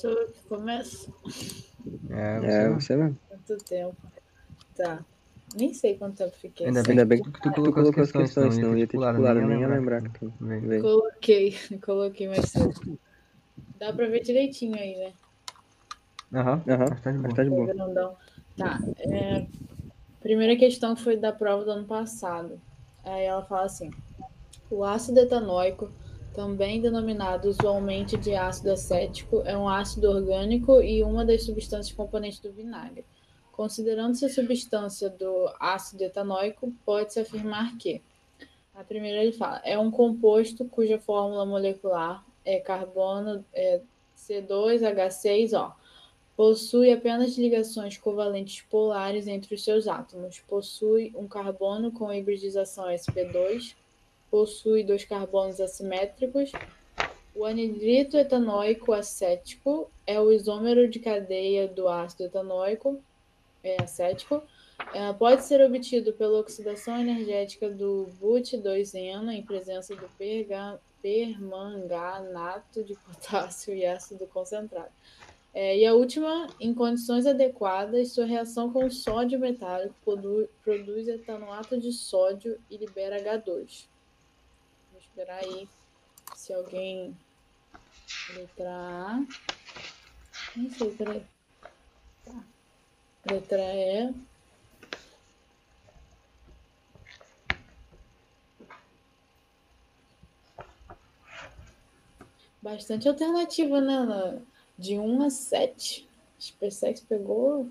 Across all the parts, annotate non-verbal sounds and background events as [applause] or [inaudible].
Sou eu que começo? É, você, É, não. você mesmo. Quanto tempo? Tá. Nem sei quanto tempo fiquei. Ainda bem Ainda bem que tu colocou colocou as questões, senão senão ia ter titulado, nem ia lembrar que tu. Coloquei, [laughs] coloquei mais cedo. Dá pra ver direitinho aí, né? Aham, Aham, mas tá de mas boa. tá de boa. Tá. é, Primeira questão foi da prova do ano passado. Aí ela fala assim: o ácido etanóico, também denominado usualmente de ácido acético, é um ácido orgânico e uma das substâncias componentes do vinagre. Considerando-se a substância do ácido etanóico, pode-se afirmar que a primeira ele fala, é um composto cuja fórmula molecular é carbono é C2H6O. Possui apenas ligações covalentes polares entre os seus átomos. Possui um carbono com hibridização sp2. Possui dois carbonos assimétricos. O anidrito etanóico acético é o isômero de cadeia do ácido etanóico é, acético. É, pode ser obtido pela oxidação energética do but2-eno em presença do permanganato de potássio e ácido concentrado. É, e a última, em condições adequadas, sua reação com sódio metálico produ- produz etanoato de sódio e libera H2. Esperar aí se alguém. Letra A. Nem sei, peraí. Tá. Letra E. Bastante alternativa, né? De 1 a 7. SpaceX pegou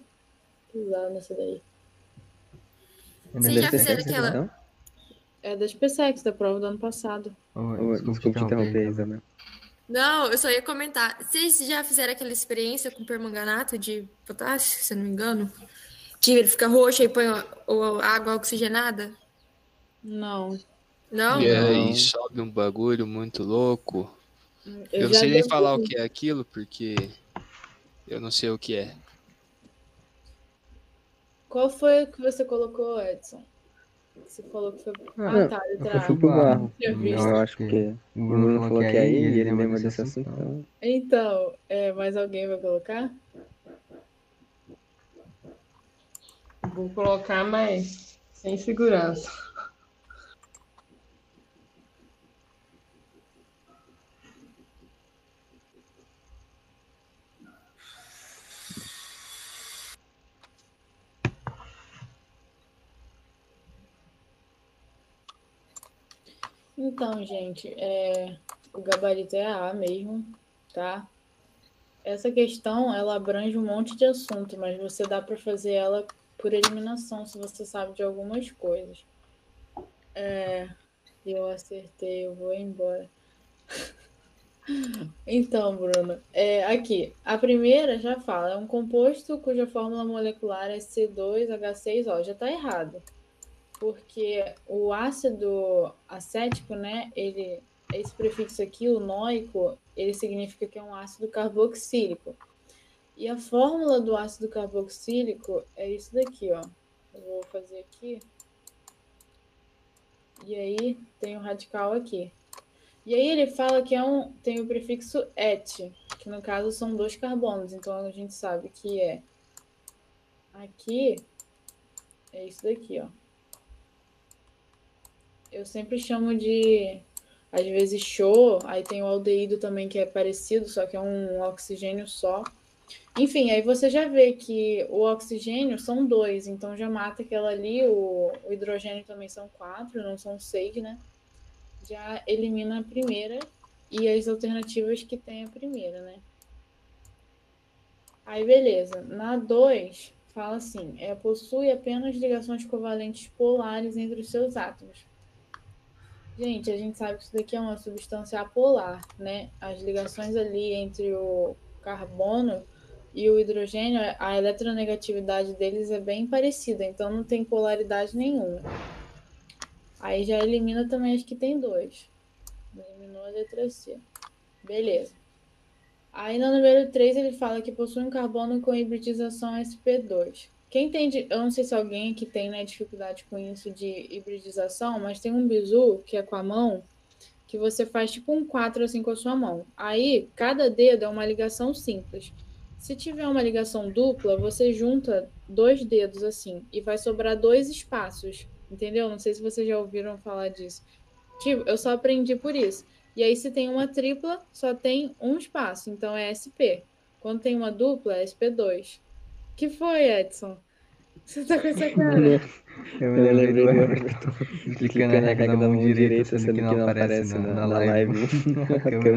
pesado nessa daí. Bem já que fizeram você- aquela- Então, É da SpaceX, da prova do ano passado. Ô, desculpa te interromper, Isabel. Não, eu só ia comentar. Vocês já fizeram aquela experiência com permanganato de potássio, se eu não me engano? Que ele fica roxo e põe água oxigenada? Não. Não? E Não. aí sobe um bagulho muito louco. Eu, não já sei nem falar o que é aquilo, porque eu não sei o que é. Qual foi o que você colocou, Edson? Você falou que foi. Ah, Não, tá, Eu letra fui A. pro barro. Eu acho que o Bruno falou que é aí e ele lembra desse assunto. Então, Então, é, mais alguém vai colocar? Vou colocar, mas sem segurança. Então, gente, é, o gabarito é A mesmo, tá? Essa questão, ela abrange um monte de assunto, mas você dá para fazer ela por eliminação, se você sabe de algumas coisas. É, eu acertei, eu vou embora. [laughs] Então, Bruno, é, aqui, a primeira já fala, é um composto cuja fórmula molecular é C2H6O. Já está errado porque o ácido acético, né, ele, esse prefixo aqui, o nóico, ele significa que é um ácido carboxílico. E a fórmula do ácido carboxílico é isso daqui, ó. Eu vou fazer aqui. E aí tem o radical aqui. E aí ele fala que é um, tem o prefixo et, que no caso são dois carbonos. Então a gente sabe que é aqui é isso daqui, ó. Eu sempre chamo de, às vezes, show. Aí tem o aldeído também, que é parecido, só que é um oxigênio só. Enfim, aí você já vê que o oxigênio são dois, então já mata aquela ali. O, o hidrogênio também são quatro, não são seis, né? Já elimina a primeira e as alternativas que tem a primeira, né? Aí, beleza. Na 2, fala assim: é, possui apenas ligações covalentes polares entre os seus átomos. Gente, a gente sabe que isso daqui é uma substância apolar, né? As ligações ali entre o carbono e o hidrogênio, a eletronegatividade deles é bem parecida, então não tem polaridade nenhuma. Aí já elimina também as que tem dois. Eliminou a letra C. Beleza. Aí no número 3 ele fala que possui um carbono com hibridização sp2. Quem entende, eu não sei se alguém que tem né, dificuldade com isso de hibridização, mas tem um bizu que é com a mão, que você faz tipo um 4 assim com a sua mão. Aí, cada dedo é uma ligação simples. Se tiver uma ligação dupla, você junta dois dedos assim e vai sobrar dois espaços, entendeu? Não sei se vocês já ouviram falar disso. Tipo, eu só aprendi por isso. E aí, se tem uma tripla, só tem um espaço, então é SP. Quando tem uma dupla, é SP2. Que foi, Edson? Você tá com essa cara? Eu me lembrei do Everton clicando na regra da mão direita, sendo que não aparece na, na live. [laughs]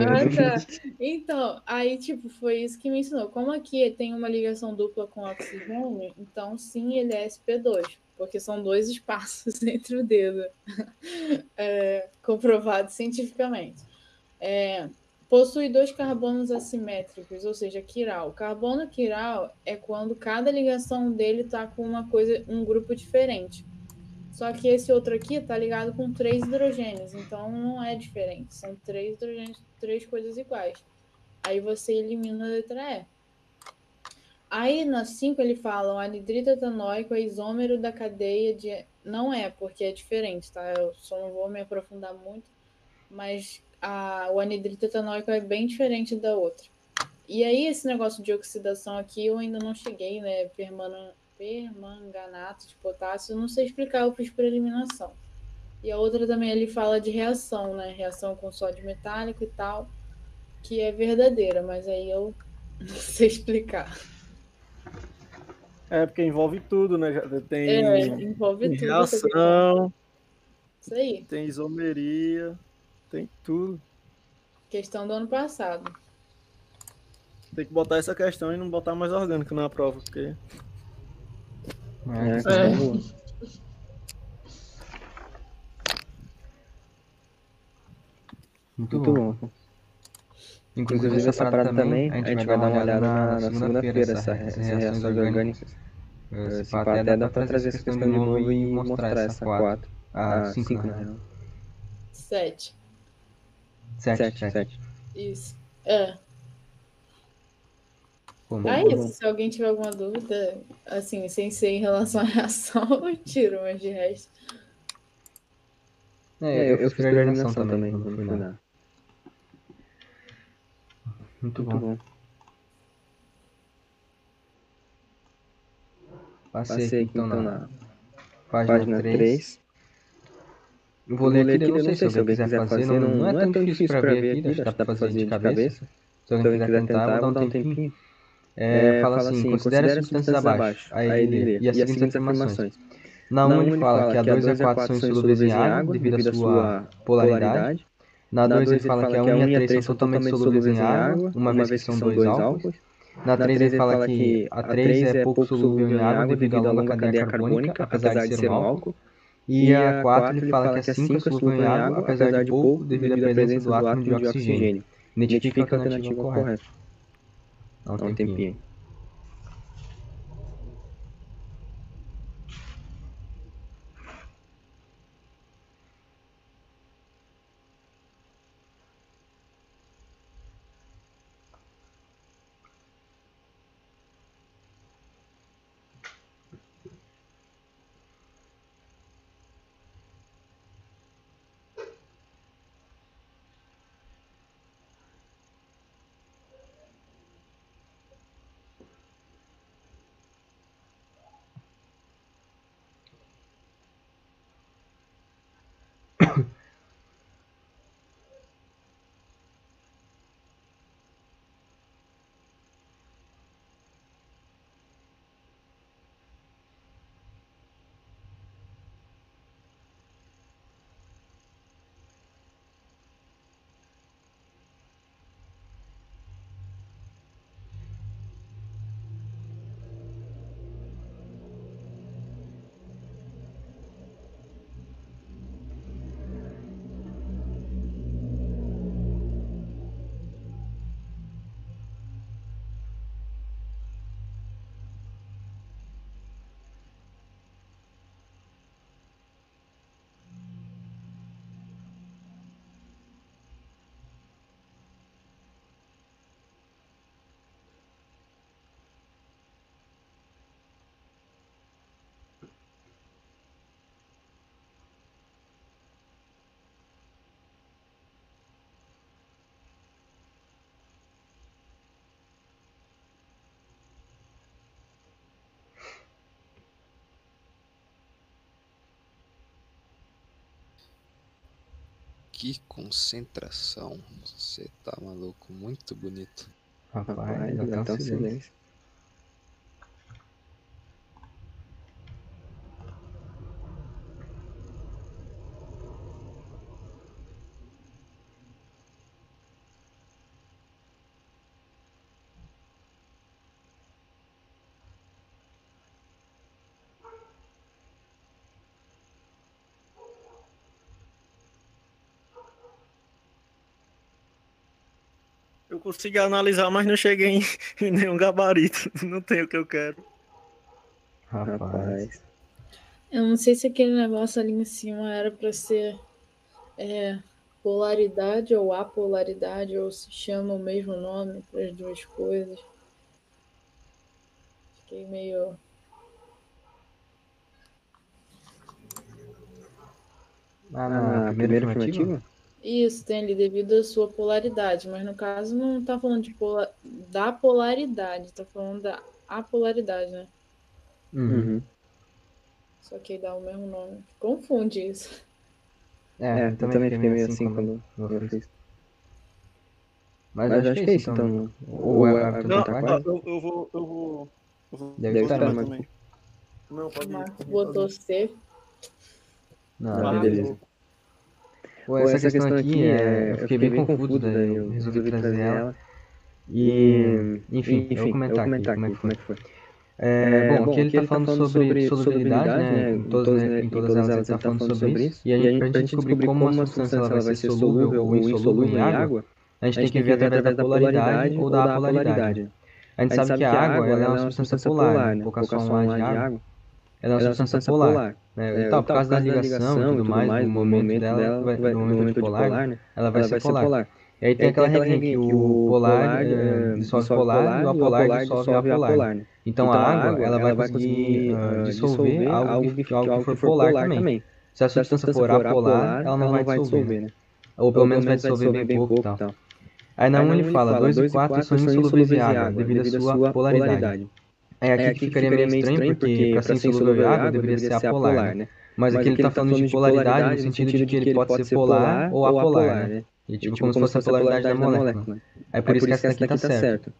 ah, tá. Então, aí, tipo, foi isso que me ensinou. Como aqui tem uma ligação dupla com oxigênio, então sim, ele é SP2, porque são dois espaços [laughs] entre o dedo. É, comprovado cientificamente. É, possui dois carbonos assimétricos, ou seja, quiral. O carbono quiral é quando cada ligação dele está com uma coisa, um grupo diferente. Só que esse outro aqui está ligado com três hidrogênios, então não é diferente. São três hidrogênios, três coisas iguais. Aí você elimina a letra E. Aí na 5 ele fala o anidrito etanóico é isômero da cadeia de. Não é, porque é diferente, tá? Eu só não vou me aprofundar muito, mas a, o anidrito etanóico é bem diferente da outra. E aí, esse negócio de oxidação aqui, eu ainda não cheguei, né? Permana, permanganato de potássio, eu não sei explicar, eu fiz por eliminação. E a outra também ele fala de reação, né? Reação com sódio metálico e tal, que é verdadeira, mas aí eu [laughs] não sei explicar. É, porque envolve tudo, né? Tem é, envolve tudo. Reação. Isso aí. Tem isomeria. Tem tudo. Questão do ano passado. Tem que botar essa questão e não botar mais orgânico na prova, porque. É, É. Muito, Muito bom. bom. Inclusive, essa parada também, a gente vai dar uma olhada na, na segunda-feira, essas reações orgânicas. Eh, Se pá, até dá pra trazer essa questão de novo e mostrar essa 4. Ah, Ah, 5 cinco, na real. Sete. 7, Sete, 7. sete. Isso. É. É bom. isso. Se alguém tiver alguma dúvida, assim, sem ser em relação à reação, [laughs] eu tiro, mas de resto. É, eu, eu fiz a eliminação também, não no fui final. nada. Muito Muito bom. bom. Passei Passei aqui então na na página página 3. 3. Eu vou ler aqui, eu não sei se alguém quiser fazer, não, não é tão difícil pra ver aqui, acho que dá pra fazer de cabeça. Se alguém quiser tentar, vou dar um tempinho. É, fala assim, considere as substâncias abaixo. Aí ele lê. E as seguintes afirmações. Na 1 ele fala que a 2 e a 4 são insolúveis em água devido à sua polaridade. Na 2 ele fala que a 1 e a 3 são totalmente solúveis em água, uma vez que são dois álcools. Na 3 ele fala que a 3 é pouco solúvel em água devido à longa cadeia carbônica, apesar de ser um álcool. E a 4 ele fala que a 5 é solúvel em água, apesar de pouco, devido à presença do átomo de oxigênio. Identifica a alternativa correta. Dá um tempinho. Que concentração. Você tá maluco, muito bonito. Rapaz, Rapaz, tá um um silêncio. silêncio. Consegui analisar, mas não cheguei em, [laughs] em nenhum gabarito. Não tem o que eu quero. Rapaz. Eu não sei se aquele negócio ali em cima era para ser é, polaridade ou apolaridade, ou se chama o mesmo nome para as duas coisas. Fiquei meio. Ah, Ah, na na primeira primeira afirmativa? afirmativa? Isso, tem ali devido à sua polaridade, mas no caso não tá falando de pola... da polaridade, tá falando da apolaridade, né? Uhum. Uhum. Só que aí dá o mesmo nome. Confunde isso. É, É, eu também fiquei meio assim quando quando eu eu fiz. Mas, Mas acho que é isso, então. então. Ou é Ou o é- da tá ó, quarta? eu, eu vou. Eu vou. Eu vou Deve estar, tirar mas- também. Não, pode O ir. Marcos botou. C. Não, Ah, beleza. Pô, essa, questão aqui, é, eu fiquei bem confuso, daí eu resolvi trazer ela. E, enfim, eu vou comentar aqui como é que foi. foi. É, bom, aqui ele está falando sobre solubilidade, né? Em todas, né, em todas elas ele está falando sobre isso. E a gente, pra gente descobrir como uma substância ela vai ser solúvel ou insolúvel em água, a gente tem que ver através da polaridade ou da apolaridade. A gente sabe que a água ela é uma substância polar, né? Pouca só um ar de água. Ela é uma substância polar. né? E tal, por causa da ligação e tudo mais, do momento dela, vai- do momento bipolar, né? ela vai ser polar. E aí tem aquela regrinha que o polar eh, dissolve polar e o apolar dissolve apolar. né? Então a água, ela vai conseguir ah, dissolver algo que, algo que for polar também. Se a substância for apolar, ela não vai dissolver, né? Ou pelo menos vai dissolver bem pouco e tal. Aí na 1 ele fala, 2 e 4 são insolúveis em água, devido à sua polaridade. É aqui que ficaria meio estranho, porque para ser insolúvel água deveria ser apolar, né? Mas aqui ele tá falando de polaridade no sentido de que ele pode ser polar ou apolar, né? E tipo, como se fosse a polaridade da molécula. Aí por isso que essa daqui tá certo.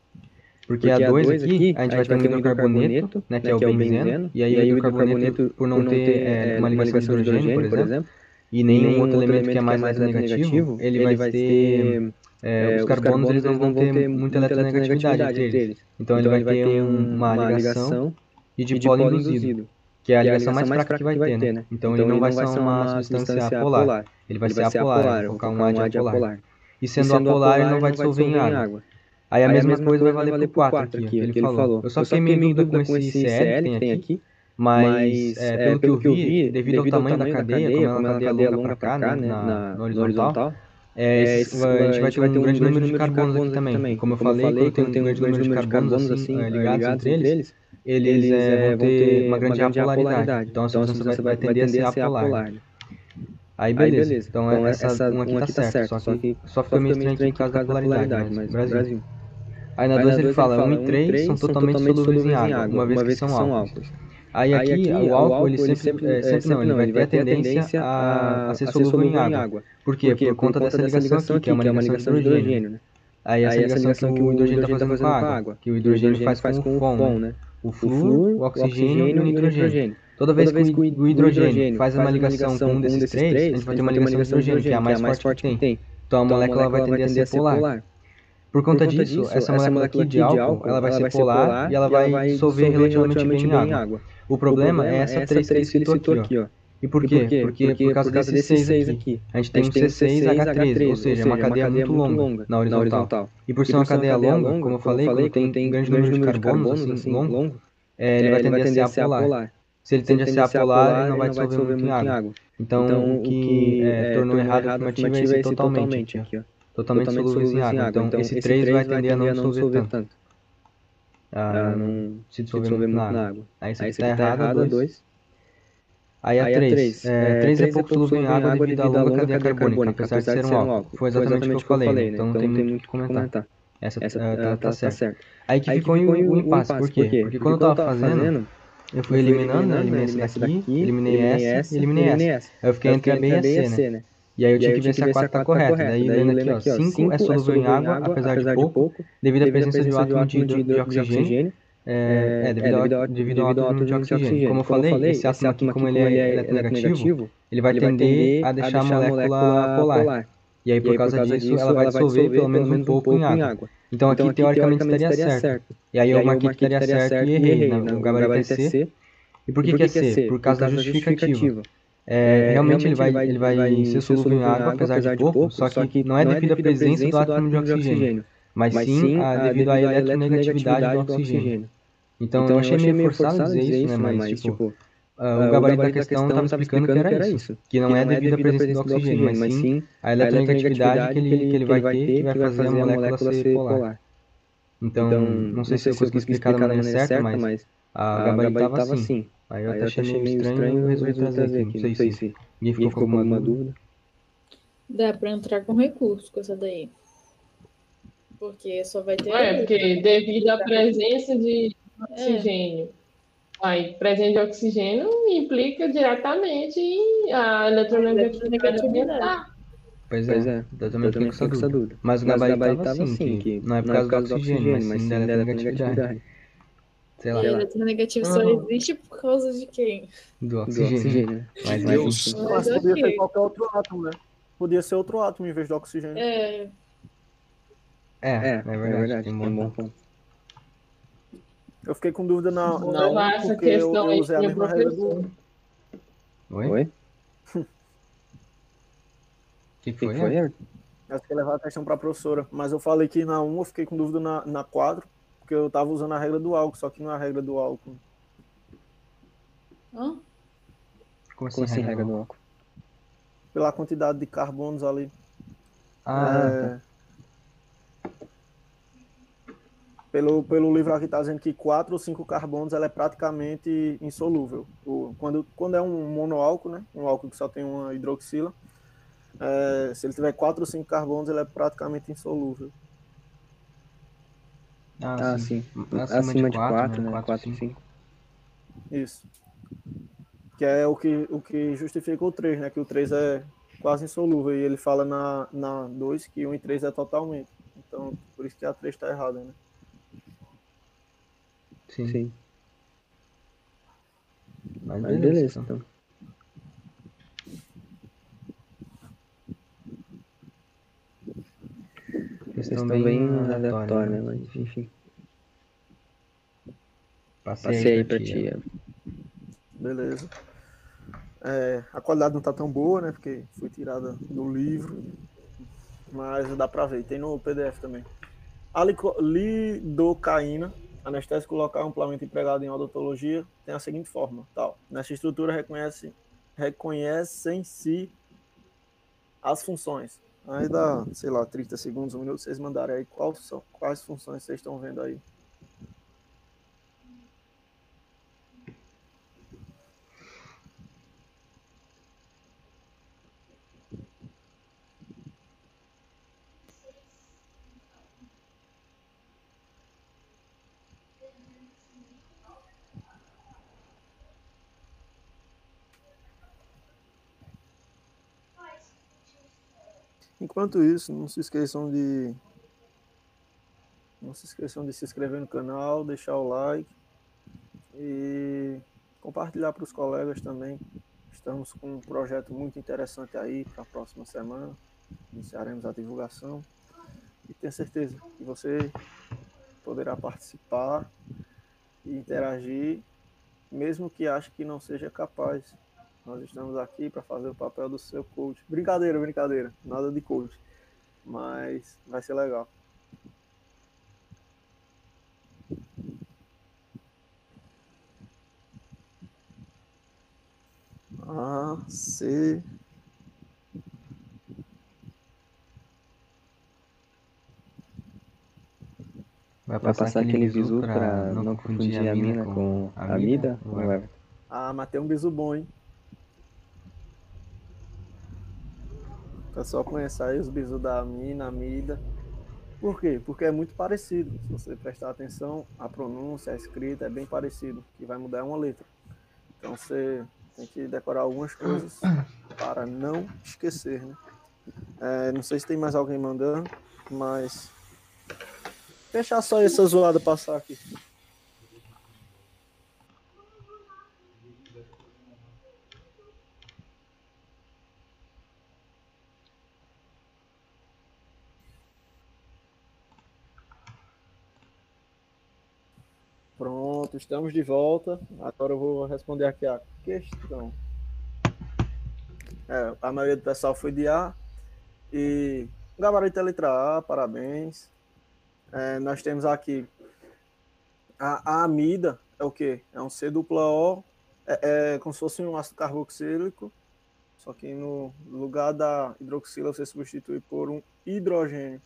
Porque a 2 aqui, a gente vai ter um hidrocarboneto, né, que é o benzeno, e aí o hidrocarboneto, por não ter eh, uma ligação de hidrogênio, por exemplo, e nenhum outro elemento que é mais eletronegativo, ele vai ter... eh, os carbonos eles não vão ter muita eletronegatividade entre eles. Então ele vai ter um- uma ligação de dipolo induzido, que é a ligação mais fraca que vai ter, né? Então ele não vai ser uma substância apolar, ele vai ser apolar, vai colocar um ar de apolar. E sendo apolar, ele não vai dissolver em água. Aí a mesma coisa vai valer pro 4 aqui, que ele falou. Eu só fiquei meio dúvida com esse CL que tem aqui, mas é, pelo que eu vi, devido ao tamanho da cadeia, como é uma cadeia longa pra cá, né, na, no horizontal, é, esse- a gente vai ter um grande número de carbonos aqui também. Como eu falei, quando tem um grande número de carbonos assim, é, ligados entre eles, eles é, vão ter uma grande apolaridade. Então a substância vai, tender a ser apolar. né? Aí beleza. Então, essa, um aqui tá certo, só que só fica meio estranho aqui por causa da polaridade, mas Brasil. Aí na 2 ele fala, 1 e 3 são totalmente solúveis em água, uma vez que são álcools. Aí aqui, o álcool, ele sempre, é, sempre não, ele vai ter a tendência a, a ser solúvel em água. Por quê? Por conta dessa ligação aqui, que é uma ligação de hidrogênio. né? Aí essa ligação que o hidrogênio está fazendo com a água, que o hidrogênio faz com o FON, né? O flúor, o oxigênio e o nitrogênio. Toda vez que o hidrogênio faz uma ligação com um desses três, a gente vai ter uma ligação de hidrogênio, que é a mais forte que tem. Então a molécula vai tender a ser polar. Por conta disso, essa molécula aqui de álcool, ela vai ser polar e ela vai dissolver relativamente bem em água. O problema é essa 3 que ele citou aqui, ó. E por quê? Porque por causa desses 6 aqui. A gente tem um C6H13, ou seja, é uma cadeia muito longa na horizontal. E por ser uma cadeia longa, como eu falei, quando tem um grande número de carbonos, assim, longo, é, ele vai tender a ser apolar. Se ele tende a ser apolar, ele não vai dissolver muito em água. Então, o que é, tornou errado a afirmativa é esse totalmente. Totalmente solúveis em água. Então, esse 3 vai tender a não dissolver tanto. Ah, não se dissolver muito na água. Aí isso aqui tá errado, 2. Aí a 3. É, 3 é pouco solúvel em água devido à longa cadeia carbônica, apesar de ser um álcool. Foi exatamente o que eu falei, né? então não tem muito o que comentar. Essa tá, tá certo. Aí que ficou o impasse, por quê? Porque quando eu tava fazendo, eu fui eliminando, né? eliminei essa daqui, eliminei essa, eliminei essa. Aí eu fiquei entre a B e a C, né? E aí eu tinha que ver se a 4 tá correta. Daí lendo aqui, ó, 5 é solúvel em água, apesar de pouco, devido à presença de um átomo de oxigênio. É, é, devido, ao, devido ao átomo de oxigênio. Como eu falei, esse átomo aqui, como ele é eletronegativo, ele vai tender a deixar a molécula polar. E aí, por causa disso, ela vai dissolver pelo menos um pouco em água. Então, aqui, teoricamente, estaria certo. E aí, eu marquei que estaria certo e errei, né? O gabarito é C. E por que, que é C? Por causa da justificativa. É, realmente ele vai, ele vai ser solúvel em água, apesar de pouco, só que não é devido à presença do átomo de oxigênio, mas sim devido à eletronegatividade do oxigênio. Então, eu achei meio forçado dizer isso, né? Mas, tipo, Uh, o gabarito da questão estava explicando que era isso, que não é devido à presença do oxigênio, mas sim a eletronegatividade que ele, que ele vai ter que vai fazer a molécula ser polar. Então, não sei se eu consegui explicar da maneira certa, mas a gabarito estava assim. Aí eu até achei meio estranho e resolvi trazer aqui, não sei se ninguém ficou com alguma dúvida. Dá para entrar com recurso com essa daí. Porque só vai ter... É, porque devido à presença de oxigênio... É Aí, presente de oxigênio implica diretamente a eletronegatividade. Pois é, é. eu também fiquei com essa dúvida. Mas o gabarito estava assim, assim, que não é por causa do oxigênio, mas sim da eletronegatividade. Sei lá. A eletronegativo só existe por causa de quem? Do oxigênio. Mas, mas, mas podia ser qualquer outro átomo, né? Podia ser outro átomo em vez do oxigênio. É. É, é, é verdade. É verdade. Tem um bom ponto. Eu fiquei com dúvida na, na uma, porque eu, eu usei a mesma regra do... Oi? Oi? O que, foi, foi Eu acho que levar a questão para a professora, mas eu falei que na 1 eu fiquei com dúvida na, na 4, porque eu estava usando a regra do álcool, só que não é a regra do álcool. Hã? Como assim, Como assim regra do álcool? Pela quantidade de carbonos ali. Ah, é... tá pelo, pelo livro aqui está dizendo que quatro ou cinco carbonos ela é praticamente insolúvel. O, quando, quando é um monoálcool, né, um álcool que só tem uma hidroxila, é, se ele tiver quatro ou cinco carbonos, ele é praticamente insolúvel. Ah, ah sim. Acima, Acima de 4, né? 4, 5. Isso. Que é o que, o que justifica o 3, né? Que o 3 é quase insolúvel. E ele fala na, na 2 que 1 e 3 é totalmente. Então, por isso que a 3 está errada, né? Sim. Sim. Mas, Mas beleza, beleza, então. então. Questão bem, bem aleatória, né? Mas, enfim. Passei, Passei aí pra ti. É. Beleza. É, a qualidade não tá tão boa, né? Porque foi tirada do livro. Mas dá pra ver. Tem no PDF também. A lidocaína anestésico local amplamente empregado em odontologia tem a seguinte forma, tal. Nessa estrutura reconhece reconhecem-se as funções. Aí dá, sei lá, 30 segundos, um minuto, vocês mandarem aí quais são, quais funções vocês estão vendo aí. Enquanto isso, não se esqueçam de não se esqueçam de se inscrever no canal, deixar o like e compartilhar para os colegas também. Estamos com um projeto muito interessante aí para a próxima semana. Iniciaremos a divulgação e tenho certeza que você poderá participar e interagir, mesmo que ache que não seja capaz. Nós estamos aqui para fazer o papel do seu coach. Brincadeira, brincadeira. Nada de coach. Mas vai ser legal. A, C. Vai passar, vai passar aquele bisu para não confundir a mina com a vida? Ah, mas tem um bisu bom, hein? O pessoal conhece aí os bisus da mina, mida. Por quê? Porque é muito parecido. Se você prestar atenção, a pronúncia, a escrita é bem parecido. que vai mudar é uma letra. Então você tem que decorar algumas coisas para não esquecer, né? É, não sei se tem mais alguém mandando, mas deixar só essa zoada passar aqui. Pronto, estamos de volta. Agora eu vou responder aqui a questão. É, a maioria do pessoal foi de A. E gabarito é letra A, parabéns. É, nós temos aqui a, a, amida, é o que? É um C dupla O, é, é, como se fosse um ácido carboxílico, só que no lugar da hidroxila você substitui por um hidrogênio.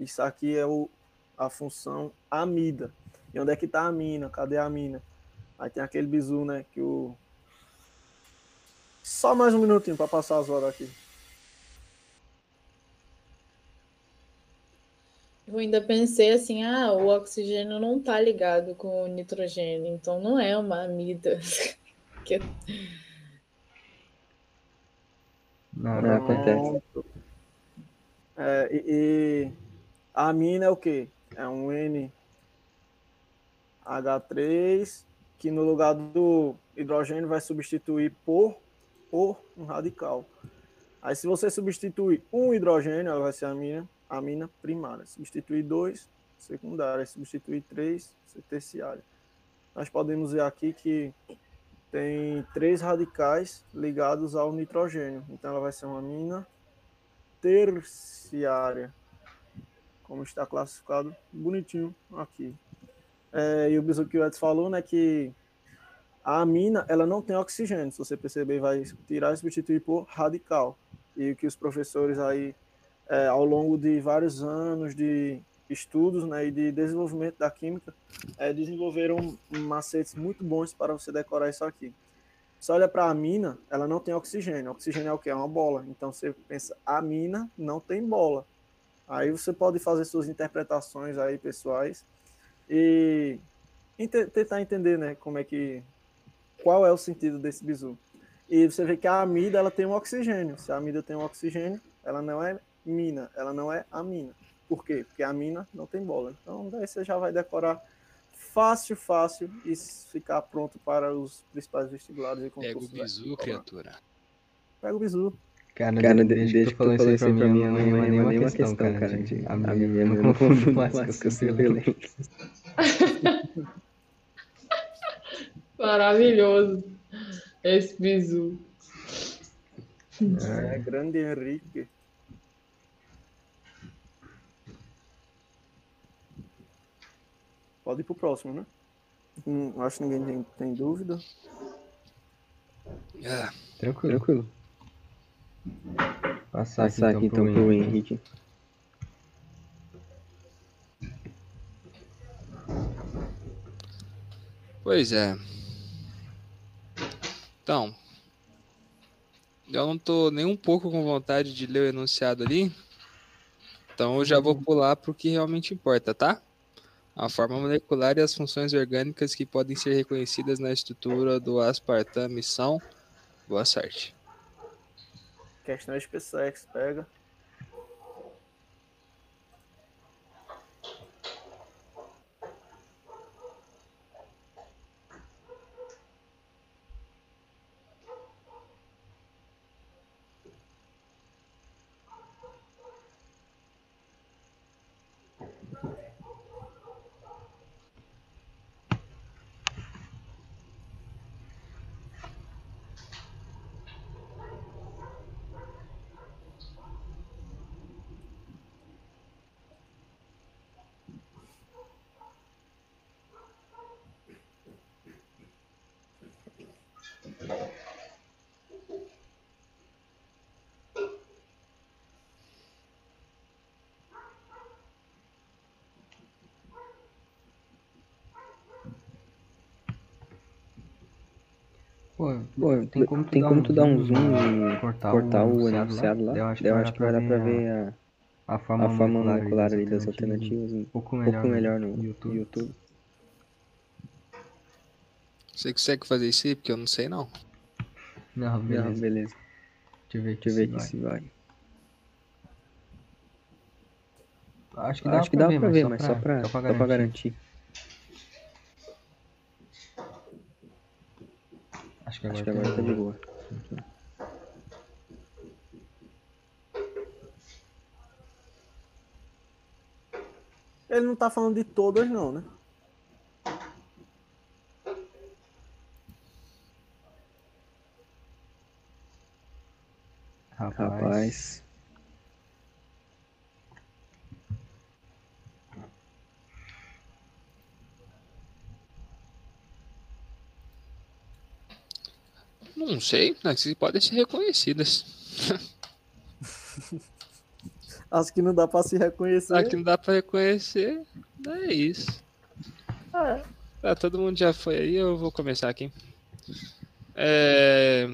Isso aqui é o, a função amida. E onde é que está a mina? Cadê a mina? Aí tem aquele bizu, né? Que o. Só mais um minutinho para passar as horas aqui. Eu ainda pensei assim, ah, o oxigênio não tá ligado com o nitrogênio, então não é uma amida. [laughs] que... Não, não acontece. É, e, e, a amina é o quê? É um N H3, que no lugar do hidrogênio vai substituir por, por um radical. Aí se você substituir um hidrogênio, ela vai ser a mina, a mina primária. Substituir dois, secundária. Substituir três, terciária. Nós podemos ver aqui que tem três radicais ligados ao nitrogênio. Então ela vai ser uma mina terciária, como está classificado bonitinho aqui é, e o bisu o Edson falou, né, que a amina, ela não tem oxigênio, se você perceber, vai tirar e substituir por radical. E que os professores aí, é, ao longo de vários anos de estudos né, e de desenvolvimento da química, é, desenvolveram macetes muito bons para você decorar isso aqui. Você olha para a amina, ela não tem oxigênio. Oxigênio é o que? É uma bola. Então você pensa, amina não tem bola. Aí você pode fazer suas interpretações aí pessoais e ent tentar entender, né, como é que qual é o sentido desse bizu. E você vê que a amida ela tem um oxigênio. Se a amida tem um oxigênio, ela não é mina, ela não é amina. Por quê? Porque a mina não tem bola. Então daí você já vai decorar fácil, fácil e ficar pronto para os principais vestibulares e concursos. Pega o bizu, criatura. Pega o bizu. Cara, cara desde, desde que tu falou isso aí pra mim, minha mãe, não é nenhuma questão, questão, cara. De, a minha, minha não confundo mais com o violento. Maravilhoso. Esse bizu. É, grande Henrique. Pode ir pro próximo, né? Hum, acho que ninguém tem, tem dúvida. É. Tranquilo. Tranquilo. Passar, Passar aqui então, então pro Henrique. Pois é. Então, eu não tô nem um pouco com vontade de ler o enunciado ali. Então eu já vou pular para o que realmente importa, tá? A forma molecular e as funções orgânicas que podem ser reconhecidas na estrutura do aspartame são. Boa sorte. Questão SpaceX, pega. Tem como tu, tem dar, como um tu dar um zoom e cortar, cortar o enunciado lá? Eu acho que, eu acho que vai dar pra ver a, a forma, a forma molecular ali das alternativas um pouco melhor, pouco melhor no, no YouTube. YouTube. Você consegue fazer isso aí? Porque eu não sei não. Não, beleza. Não, beleza. Deixa eu ver aqui, Deixa eu ver se aqui vai. se vai. Acho que dá, Acho que pra, dá ver, pra ver, mas mas só pra, só pra só pra garantir. garantir. Que agora, Acho que agora tá de boa. Ele não tá falando de todas, não, né? Rapaz. Rapaz. Não sei, mas podem ser reconhecidas. [laughs] As que não dá pra se reconhecer. Aqui não dá pra reconhecer, é isso. É. Ah, todo mundo já foi aí, eu vou começar aqui. É,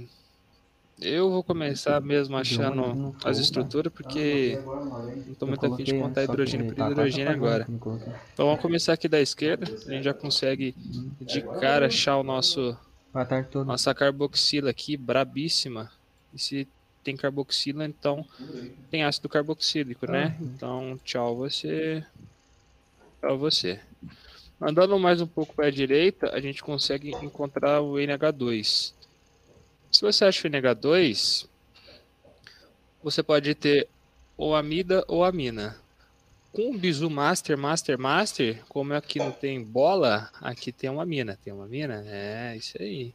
Eu vou começar mesmo achando as estruturas, porque não tô muito afim de contar hidrogênio por hidrogênio agora. Então vamos começar aqui da esquerda, a gente já consegue de cara achar o nosso Boa tarde toda. nossa carboxila aqui, brabíssima. E se tem carboxila, então tem ácido carboxílico, né? Então, tchau você. Tchau você. Andando mais um pouco para a direita, a gente consegue encontrar o NH2. Se você acha o NH2, você pode ter ou amida ou amina. Com o bisu master, master, master, como aqui não tem bola, aqui tem uma mina. Tem uma mina? É, isso aí.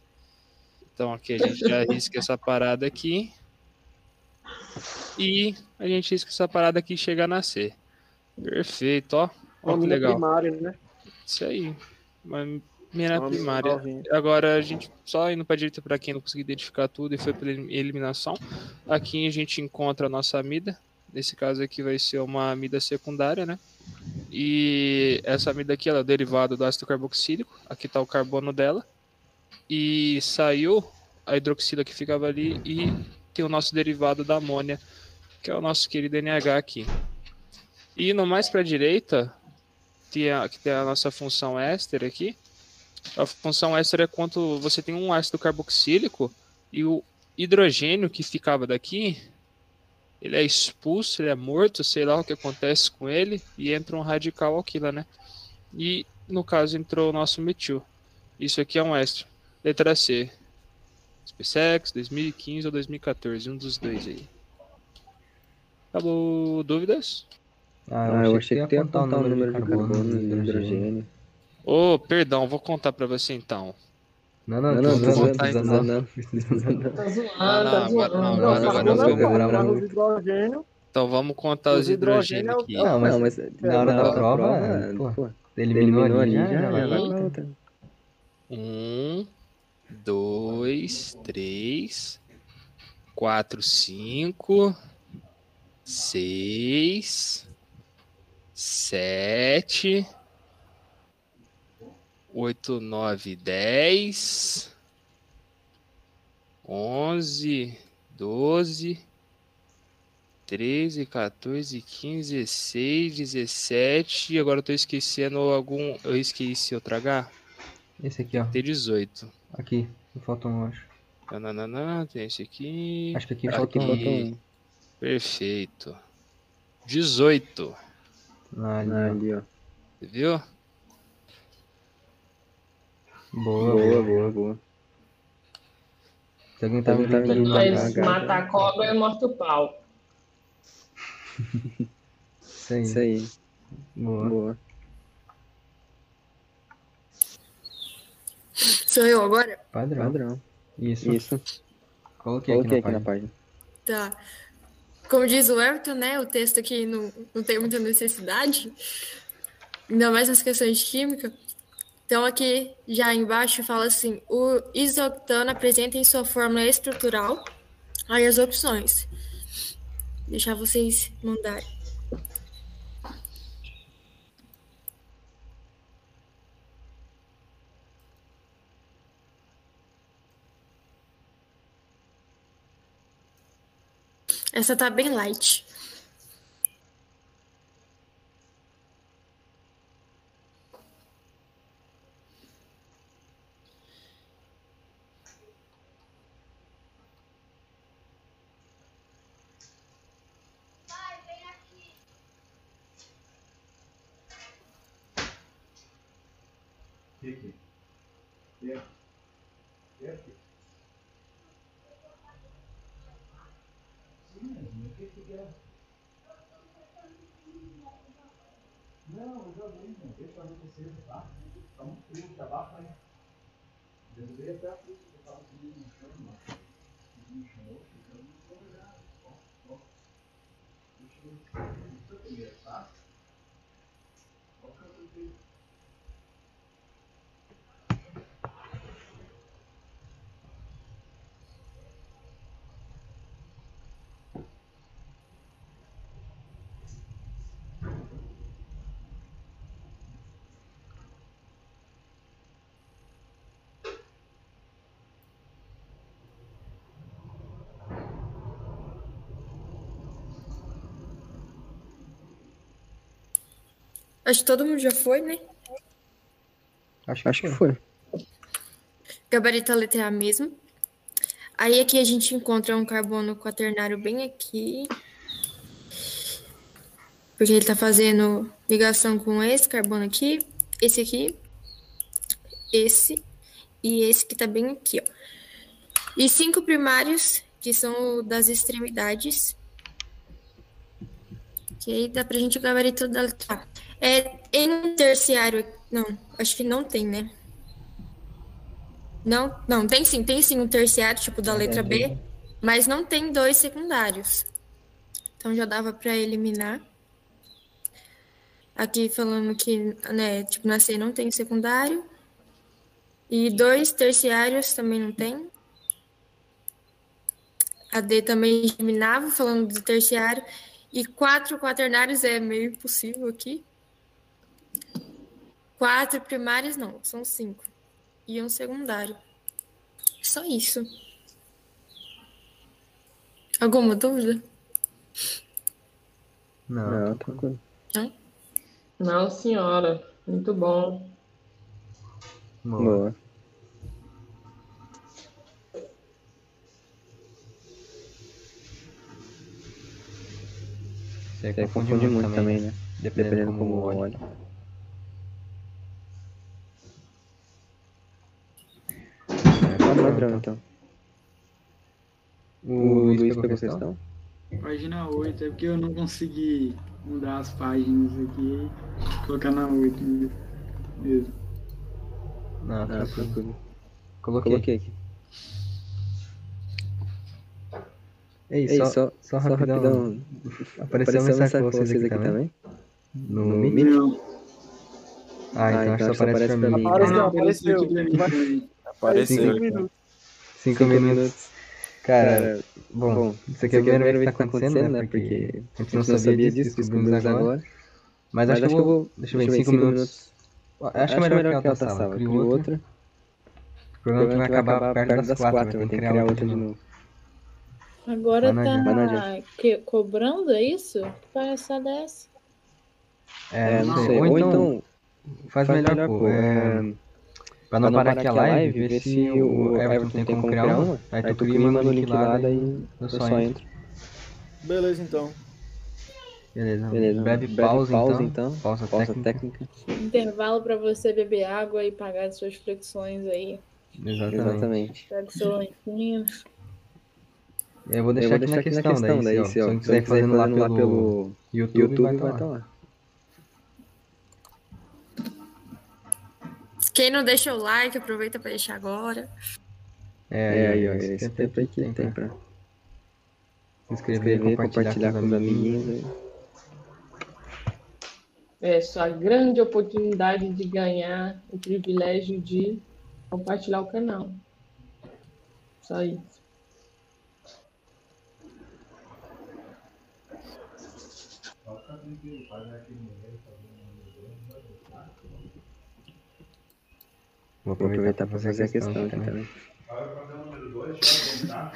Então aqui a gente já risca essa parada aqui. E a gente risca essa parada aqui e chega a nascer. Perfeito, ó. Ó que legal. primária, né? Isso aí. Uma mina Uma primária. novinha. Agora a gente só indo para direita para quem não conseguiu identificar tudo e foi pela elim- eliminação. Aqui a gente encontra a nossa amida. Nesse caso aqui vai ser uma amida secundária, né? E essa amida aqui ela é o derivado do ácido carboxílico. Aqui está o carbono dela. E saiu a hidroxila que ficava ali e tem o nosso derivado da amônia, que é o nosso querido NH aqui. E no mais para a direita, tem a, que tem a nossa função éster aqui. A função éster é quando você tem um ácido carboxílico e o hidrogênio que ficava daqui, ele é expulso, ele é morto, sei lá o que acontece com ele, e entra um radical alquila, né? E no caso entrou o nosso metil. Isso aqui é um éster. Letra C. SpaceX, 2015 ou 2014, um dos dois aí. Acabou dúvidas? Ah, eu achei que ia contar o número de carbono de do hidrogênio. hidrogênio. Ô, perdão, vou contar pra você então. Não, não, Não, não, não. Tá zoando, não, tá zoando. não, Não, não, não, não, foi. os hidrogênio. Então vamos contar Os os hidrogênios aqui. hidrogênio é o- Não, Não, mas na hora da prova, eliminou, eliminou ali, já, vai pra outra. Um, dois, três, quatro, cinco, seis, sete, oito, nove, dez, onze, doze, treze, 14, 15, 16, 17. Agora eu tô esquecendo algum. Eu esqueci outro H. Esse aqui, ó. Tem 18. Aqui, falta um, acho. Nananana, tem esse aqui. Acho que aqui Aqui. falta um. Perfeito. 18. Ah, ali, ó. Você viu? Boa, Boa, boa. boa. Se alguém tá me tá Mas H, matar a cobra é morto o pau. Isso aí. Isso aí. Boa. Boa. Sou eu agora? Padrão. Padrão. Isso. Isso. Coloquei, Coloquei aqui na página. Tá. Como diz o Everton, né? O texto aqui não, não tem muita necessidade. Ainda mais nas questões de química. Então, aqui já embaixo fala assim: o isoctano apresenta em sua fórmula estrutural aí as opções. Deixar vocês mandarem. Essa tá bem light. que que? É. É. Sim, mas o que que é? Não, eu já vi, não. Deixa anoitecer, tá? Tá muito frio, tá abaixo aí. Derrubei até a fruta que eu tava subindo no chão, mano. No chão, eu não tô olhando. Ó, ó. Deixa eu ver. Isso aqui, tá? Qual que é o teu Acho que todo mundo já foi, né? Acho, Acho que foi. Gabarito a letra A mesmo. Aí aqui a gente encontra um carbono quaternário bem aqui. Porque ele tá fazendo ligação com esse carbono aqui, esse aqui, esse e esse que tá bem aqui, ó. E cinco primários, que são das extremidades. Que aí dá pra gente gabarito da letra A. É, em terciário, não, acho que não tem, né? Não, não, tem sim, tem sim um terciário, tipo da letra B, mas não tem dois secundários. Então já dava para eliminar. Aqui falando que, né, tipo, na C não tem secundário. E dois terciários também não tem. A D também eliminava, falando do terciário. E quatro quaternários é meio impossível aqui. Quatro primários não, são cinco. E um secundário. Só isso. Alguma dúvida? Não, Não, tranquilo. Não? Não, senhora. Muito bom. boa. Boa. Você confunde muito também, né? Dependendo, Dependendo como olha. Olha. Qual é o padrão, então? O Luiz pegou a questão? Página 8, é porque eu não consegui mudar as páginas aqui e colocar na 8 mesmo. Não, Ah, tranquilo. tranquilo. Coloquei. Coloquei aqui. Ei, Ei, só, só, só só rapidão. rapidão. Apareceu uma mensagem pra vocês aqui também? No Meet? Não, Ah, então acho que só aparece pra mim. Apareceu, não, apareceu. também. Apareceu. Minutos. Cinco Cinco minutos. minutos. Cara, Cara, bom, bom, isso aqui é a primeira vez que tá acontecendo, né? Porque a gente não sabia disso, descobrimos agora. Mas acho que eu vou. Deixa eu ver, em cinco minutos. Acho que é melhor que a outra sala. Crio outra. O problema é que vai acabar perto das quatro, vai ter que criar outra de novo. Agora Vai na Vai na tá que, cobrando, é isso? Que palhaçada é essa? É, É, não sei. sei. Ou então, faz melhor, pô. É, Pra não parar aqui a live, ver se o Everton tem como criar uma. Aí tu cria e manda o link lá, daí e eu eu só entro. entro. Beleza, então. Beleza, Beleza. breve Breve pausa, pausa, então. então. Pausa Pausa técnica. técnica. Intervalo para você beber água e pagar as suas flexões aí. Exatamente. Exatamente. Pega o seu lanchinho. Eu vou Eu deixar vou aqui deixar na aqui na questão, questão, daí, daí, se, ó, se, ó, se se quiser quiser fazendo lá fazendo lá pelo pelo YouTube, YouTube, vai vai estar estar lá. lá. Quem não deixa o like, aproveita para deixar agora. É, É, aí, ó, esse esse tempo tempo aí que tem pra se inscrever, escrever, compartilhar, com os amiguinhos. amiguinhos. aí. Essa grande oportunidade de ganhar o privilégio de compartilhar o canal. Só isso. Vou aproveitar para fazer a questão aqui também. Vai pro programa número 2, pode tentar.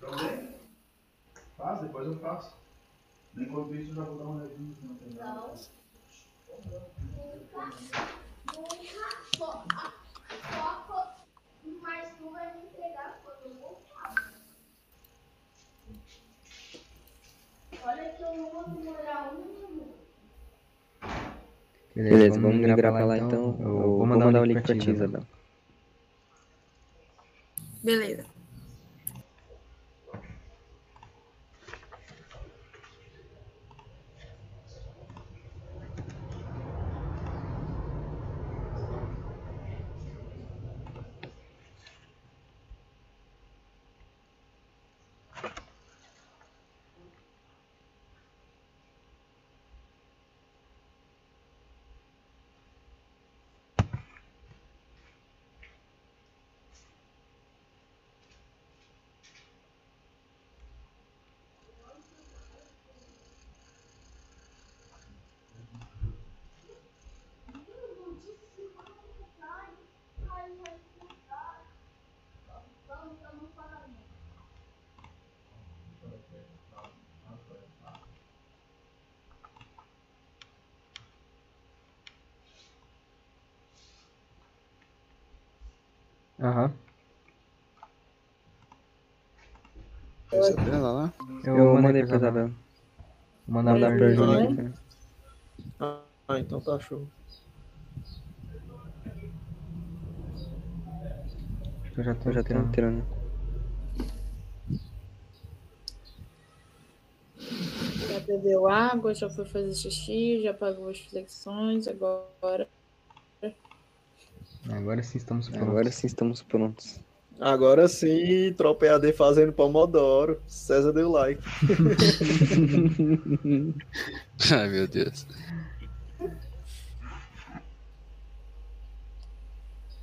Também? Faz, depois eu faço. Enquanto isso, eu já vou dar uma olhadinha se não tem nada. Mas tu vai me entregar quando eu voltar. Olha que eu não vou demorar um minuto. Beleza, Beleza vamos, vamos lá então. então. Eu vou mandar, vou mandar o link para ti, Isabel. Beleza. Aham. Isabela lá? Eu, eu mandei pra Isabela. Vou mandar pra Isabela. Ah, então tá show. Eu já tô Eu já tô entrando. Já bebeu água, já foi fazer xixi, já pagou as flexões, agora. Agora sim estamos prontos. Agora sim estamos prontos. Agora sim, Tropa EAD fazendo Pomodoro. César deu like. [laughs] Ai, meu Deus.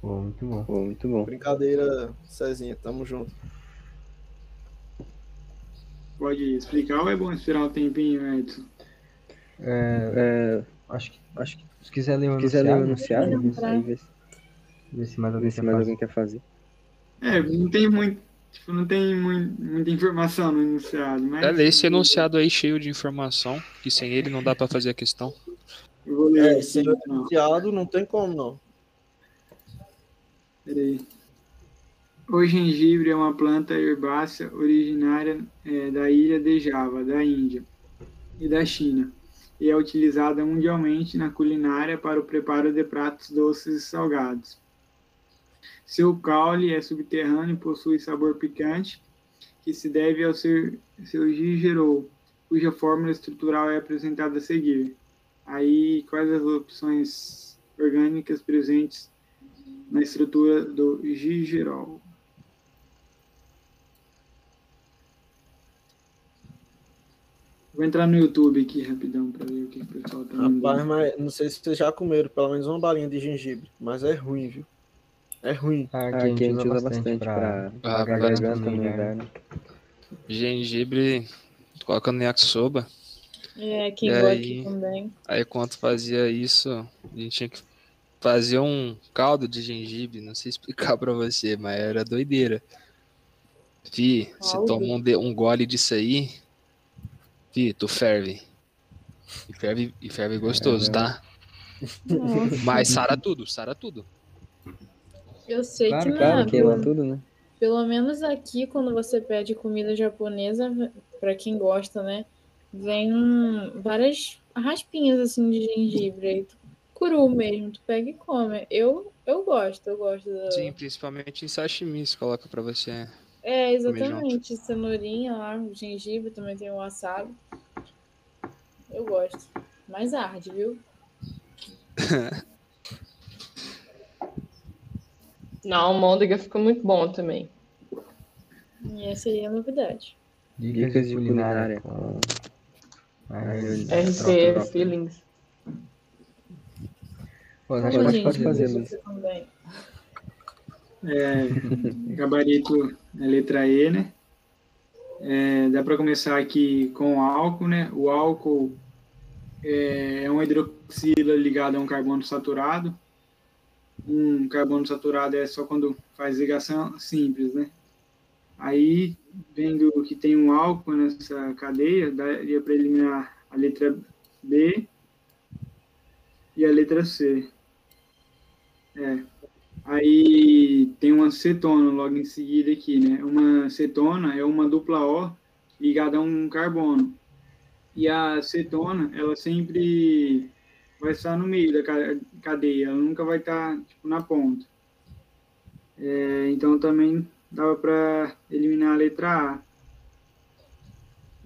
Pô, muito bom. Pô, muito bom. Brincadeira, Cezinha, tamo junto. Pode explicar ou é bom esperar um tempinho, Edson? É, É, acho que, acho que se quiser ler o se quiser ler o enunciado, enunciado, aí vê se, ver se mais alguém se quer mais fazer. alguém quer fazer. É, não tem muito. Tipo, não tem mui- muita informação no enunciado, mas. É, lê esse enunciado aí cheio de informação, que sem ele não dá pra fazer a questão. Eu vou ler É, sem enunciado não tem como não. Peraí. O gengibre é uma planta herbácea originária eh, da ilha de Java, da Índia e da China, e é utilizada mundialmente na culinária para o preparo de pratos doces e salgados. Seu caule é subterrâneo e possui sabor picante, que se deve ao seu, seu gigerol, cuja fórmula estrutural é apresentada a seguir. Aí, quais as opções orgânicas presentes na estrutura do gigerol? Vou entrar no YouTube aqui rapidão para ver o que o pessoal tá Rapaz, mas não sei se vocês já comeram pelo menos uma balinha de gengibre, mas é ruim, viu? É ruim. Ah, Aqui a gente usa bastante pra, pra pra garganta também, no né? inverno. Gengibre, coloca no yakisoba. É, quem E gosta aí? também. Aí quando fazia isso, a gente tinha que fazer um caldo de gengibre, não sei explicar [laughs] pra você, mas era doideira. Fi, você toma um, de- um gole disso aí, fi, tu ferve. E ferve, e ferve gostoso, É, tá? Nossa, Mas sara tudo, sara tudo. Eu sei Claro, que não Claro, é. queima tudo, né? Pelo menos aqui, quando você pede comida japonesa, pra quem gosta, né? Vem várias raspinhas assim de gengibre. Aí tu, cru mesmo, tu pega e come. Eu, eu gosto, eu gosto da. Sim, principalmente em sashimi, se coloca pra você. É, Comer exatamente. Cenourinha lá, gengibre, também tem o wasabi. Eu gosto. Mas arde, viu? [laughs] Na almôndega fica muito bom também. E essa aí é a novidade. Dicas de culinária. com- Ah, RP Feelings. Pô, acho que pode, gente, pode fazer, Luiz. também. É, gabarito é letra E, né? É, dá para começar aqui com o álcool, né? O álcool é, é uma hidroxila ligada a um carbono saturado. Um carbono saturado é só quando faz ligação simples, né? Aí, vendo que tem um álcool nessa cadeia, daria para eliminar a letra B e a letra C. É. Aí tem uma cetona logo em seguida aqui, né? Uma cetona é uma dupla O ligada a um carbono. E a cetona, ela sempre vai estar no meio da cadeia, ela nunca vai estar tipo, na ponta. É, então também dava para eliminar a letra A.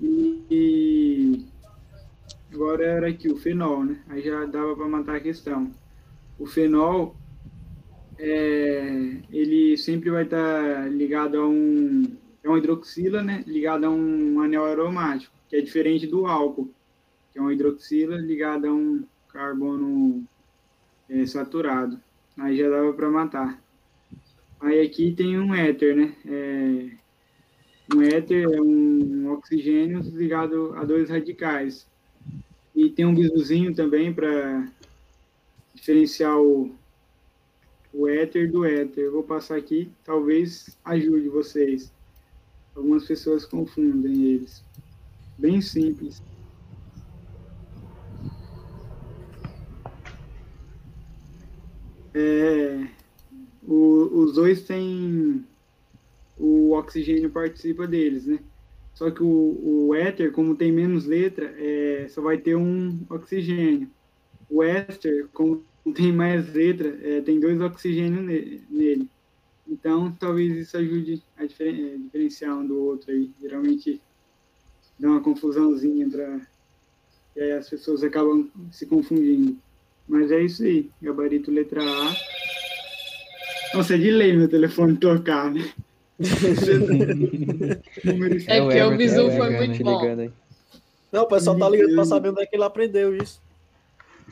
E, agora era aqui o fenol, né? Aí já dava para matar a questão. O fenol, é, ele sempre vai estar ligado a um, é uma hidroxila, né? Ligado a um anel aromático, que é diferente do álcool, que é uma hidroxila ligada a um carbono é, saturado. Aí já dava para matar. Aí aqui tem um éter, né? É, um éter é um oxigênio ligado a dois radicais. E tem um bizuzinho também para diferenciar o, o éter do éter. Eu vou passar aqui, talvez ajude vocês. Algumas pessoas confundem eles. Bem simples. É, o, os dois têm. O oxigênio participa deles, né? Só que o, o éter, como tem menos letra, é, só vai ter um oxigênio. O éster, como tem mais letra, é, tem dois oxigênios nele. Então, talvez isso ajude a é, diferenciar um do outro aí. Geralmente dá uma confusãozinha para e aí as pessoas acabam se confundindo. Mas é isso aí, gabarito letra A. Nossa, é de lei meu telefone tocar, né? [laughs] é que o bizu foi muito bom. Não, o pessoal tá ligando pra saber onde é que ele aprendeu isso.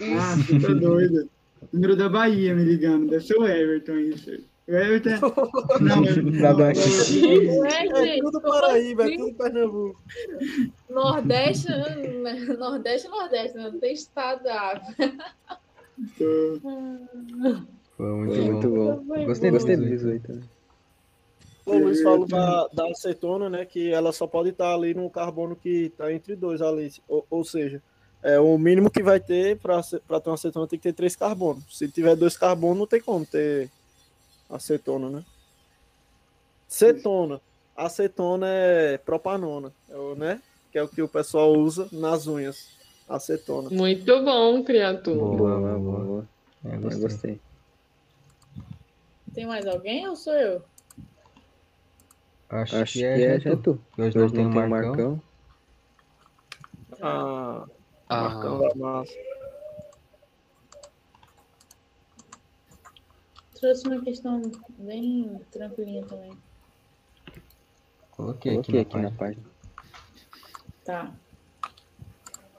Ah, você tá [laughs] doido. Número da Bahia me ligando, deve ser o Everton isso. O Everton. [laughs] Não, da Bahia. É tudo Paraíba, é tudo Pernambuco. Nordeste, Nordeste, Nordeste, não tem estado da África. Foi muito, Foi muito bom. bom. Gostei, gostei do Luiz também. O Luiz falou da, da acetona, né? Que ela só pode estar ali no carbono que está entre dois ali. Ou, ou seja, é, o mínimo que vai ter para ter uma acetona tem que ter três carbonos. Se tiver dois carbonos, não tem como ter acetona, né? Cetona. Acetona é propanona, é né? Que é o que o pessoal usa nas unhas. Acetona. Muito bom, criatura. Boa, boa, boa. É, gostei. gostei. Tem mais alguém ou sou eu? Acho, Acho que, é, que é, já tu. Hoje, Hoje não tem Marcão. Marcão. Ah, ah. Marcão da massa. Trouxe uma questão bem tranquilinha também. Coloquei, Coloquei aqui, na, aqui página. na página. Tá.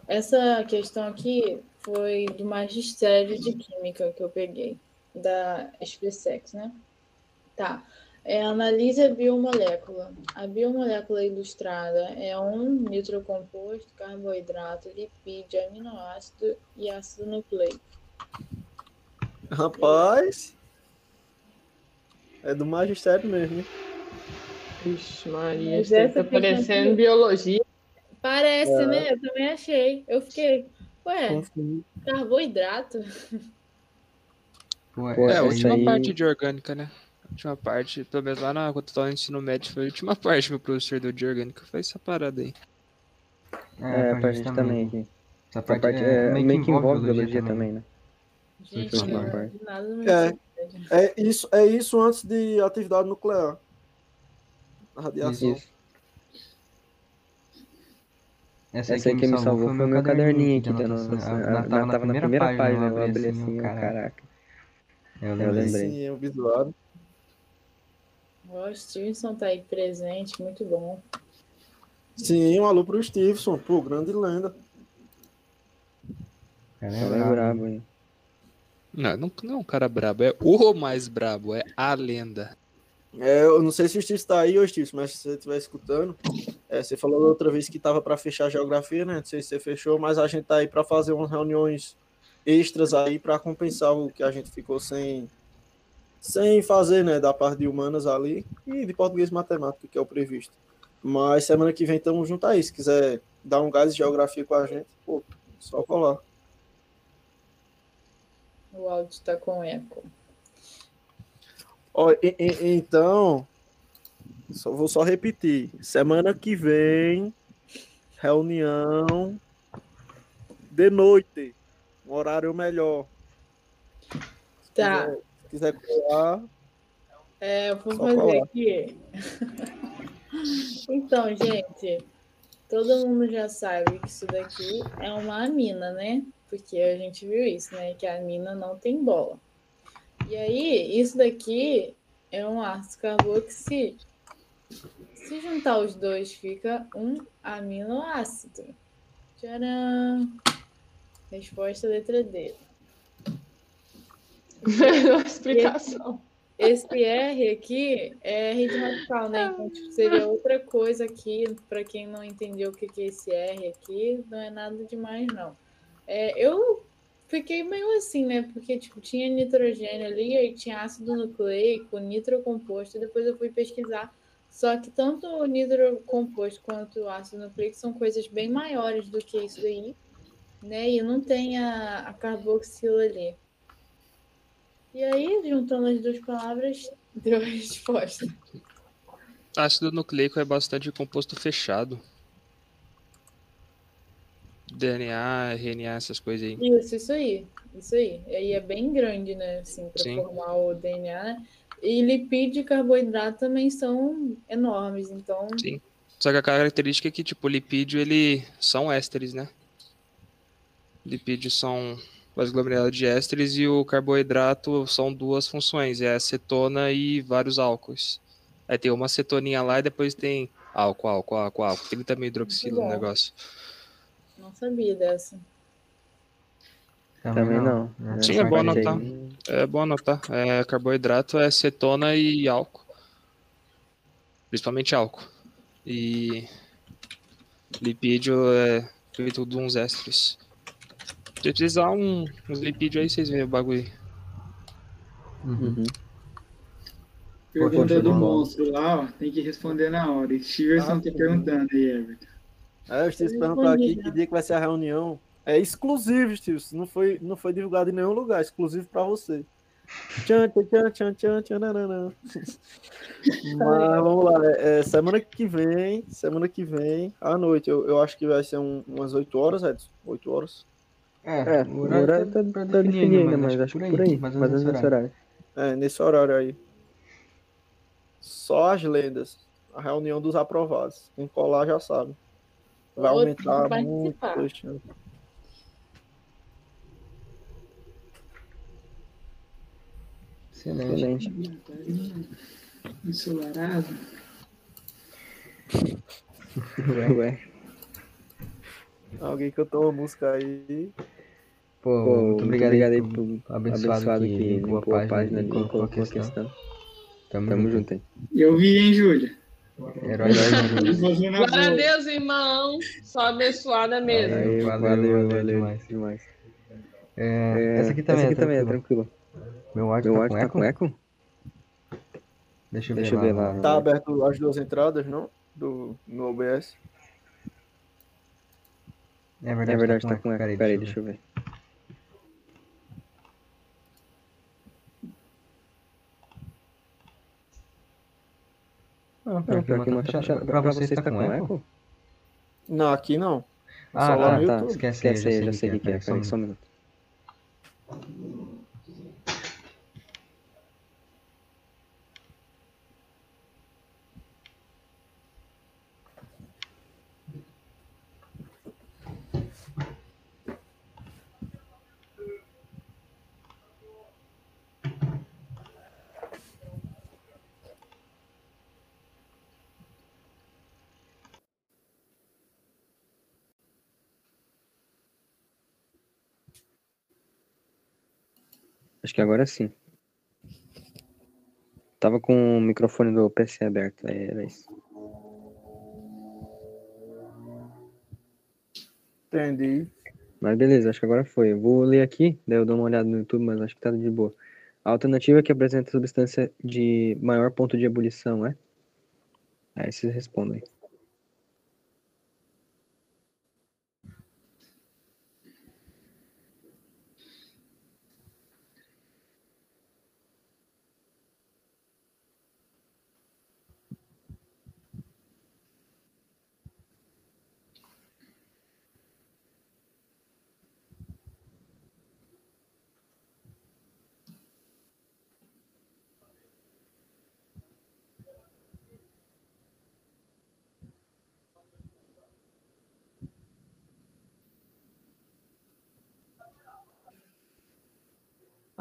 Essa questão aqui foi do magistério de química que eu peguei, da SpaceX, né? Tá. É, analise a biomolécula. A biomolécula ilustrada é um nitrocomposto, carboidrato, lipídio, aminoácido e ácido nucleico. Rapaz, é do magistério mesmo, hein? Ixi, Maria, está tá parecendo biologia. Parece, é. né? Eu também achei. Eu fiquei, ué, Confio. carboidrato? Pô, é, a última aí... parte de orgânica, né? A última parte, pelo menos lá na, quando eu tava no ensino médio, foi a última [laughs] parte que o professor deu de orgânica, foi essa parada aí. É, é pra gente também aqui. Essa parte, parte é, é, meio, que envolve biologia também, né? Gente, é, é, isso, é isso antes de atividade nuclear. A radiação. Isso. Essa, Essa aí que me salvou foi o meu caderninho aqui, da nossa, na, tava, na primeira página, eu abri assim, caraca. Eu lembrei. Sim, o visual. O Stevenson tá aí presente, muito bom. Sim, um alô pro Stevenson, pô, grande lenda. Cara, é, é brabo, hein? Não, não, não é um cara brabo, é o mais brabo, é a lenda. É, eu não sei se o Steve está aí, ô Steve, mas se você estiver escutando, é, você falou outra vez que estava para fechar a geografia, né? Não sei se você fechou, mas a gente está aí para fazer umas reuniões extras aí para compensar o que a gente ficou sem sem fazer, né, da parte de humanas ali e de português e matemática, que é o previsto. Mas semana que vem estamos juntos aí, se quiser dar um gás de geografia com a gente, pô, só colar. O áudio está com eco. Ó, e, e, então, só, vou só repetir. Semana que vem, reunião de noite. horário melhor. Tá. Se quiser colar. É, eu vou fazer aqui. então, gente, todo mundo já sabe que isso daqui é uma amina, né? Porque a gente viu isso, né? Que a amina não tem bola. E aí, isso daqui é um ácido carboxi. Se juntar os dois, fica um aminoácido. Tcharam! Resposta letra D. Explicação. Esse R aqui é R de radical, né? Então, tipo, seria outra coisa aqui, para quem não entendeu o que que é esse R aqui, não é nada demais, não. É, eu fiquei meio assim, né? Porque, tipo, tinha nitrogênio ali, aí tinha ácido nucleico, nitrocomposto, e depois eu fui pesquisar. Só que tanto o nitrocomposto quanto o ácido nucleico são coisas bem maiores do que isso daí, né? E não tem a, a carboxila ali. E aí, juntando as duas palavras, [laughs] deu a resposta. Ácido nucleico é bastante composto fechado. DNA, RNA, essas coisas aí. Isso, isso aí. Isso aí. E aí é bem grande, né? Assim, para Sim. formar o DNA, né? E lipídio e carboidrato também são enormes. Então, Sim. Só que a característica é que, tipo, o lipídio, ele são ésteres, né? Lipídios são as aglomerados de ésteres e o carboidrato são duas funções, é acetona e vários álcoois. Aí tem uma acetoninha lá e depois tem álcool, álcool, álcool, álcool. 30 mil hidroxila no bom. negócio. não sabia dessa. Também não. Sim, é bom anotar. É bom anotar. É, carboidrato é acetona e álcool. Principalmente álcool. E lipídio é feito de uns ésteres. Se precisar um, uns lipídios aí, vocês veem o bagulho. Uhum. Pergunta do monstro lá, ó, tem que responder na hora. Stevenson Ah, tá perguntando aí, Everton. É, eu estou esperando para aqui que dia que vai ser a reunião. É exclusivo, Stevenson. Não foi, não foi divulgado em nenhum lugar, exclusivo para você. Tchan, tchan, tchan, tchan, tchan, tchan, nananã. [laughs] Mas vamos lá, é, é, semana que vem, semana que vem, à noite, eu, eu acho que vai ser um- umas 8 horas, Edson. 8 horas. É, o horário tá, tá definido ainda, mas acho que por aí. menos nesse horário. É, nesse horário aí. Só as lendas. A reunião dos aprovados. Quem colar já sabe. Vai aumentar muito. participar. este ano. Excelente. Excelente. Ensolarado. Ué. Alguém cantou uma música aí. Pô, Pô, muito obrigado, aí aí por abençoado, abençoado que que limpou a página página e colocou a questão. questão. Tamo, Tamo junto. junto aí. Eu vi, hein, Júlia? Herói Glória a. Deus, irmão. Só abençoada mesmo. Valeu, valeu, valeu valeu demais. demais. É, É, essa aqui também, essa aqui é, também é tranquilo. tranquilo. Meu áudio Meu tá áudio com tá eco? com eco? Deixa eu ver Deixa eu lá. ver lá. Tá aberto as duas entradas, não? Do, no OBS. É verdade, É verdade, tá com eco. Peraí, deixa eu deixa eu ver. Não, Não, pior que uma tá tá fechada. Pra vocês tá com eco? Não, aqui não. Ah, Só lá tá, no tá. YouTube. Esquece, aí, Esquece aí, já sei o que que é. só um minuto. Acho que agora sim. Tava com o microfone do PC aberto, aí era isso. Entendi. Mas beleza, acho que agora foi. Eu vou ler aqui, daí eu dou uma olhada no YouTube, mas acho que tá de boa. A alternativa que apresenta substância de maior ponto de ebulição é? Aí vocês respondem.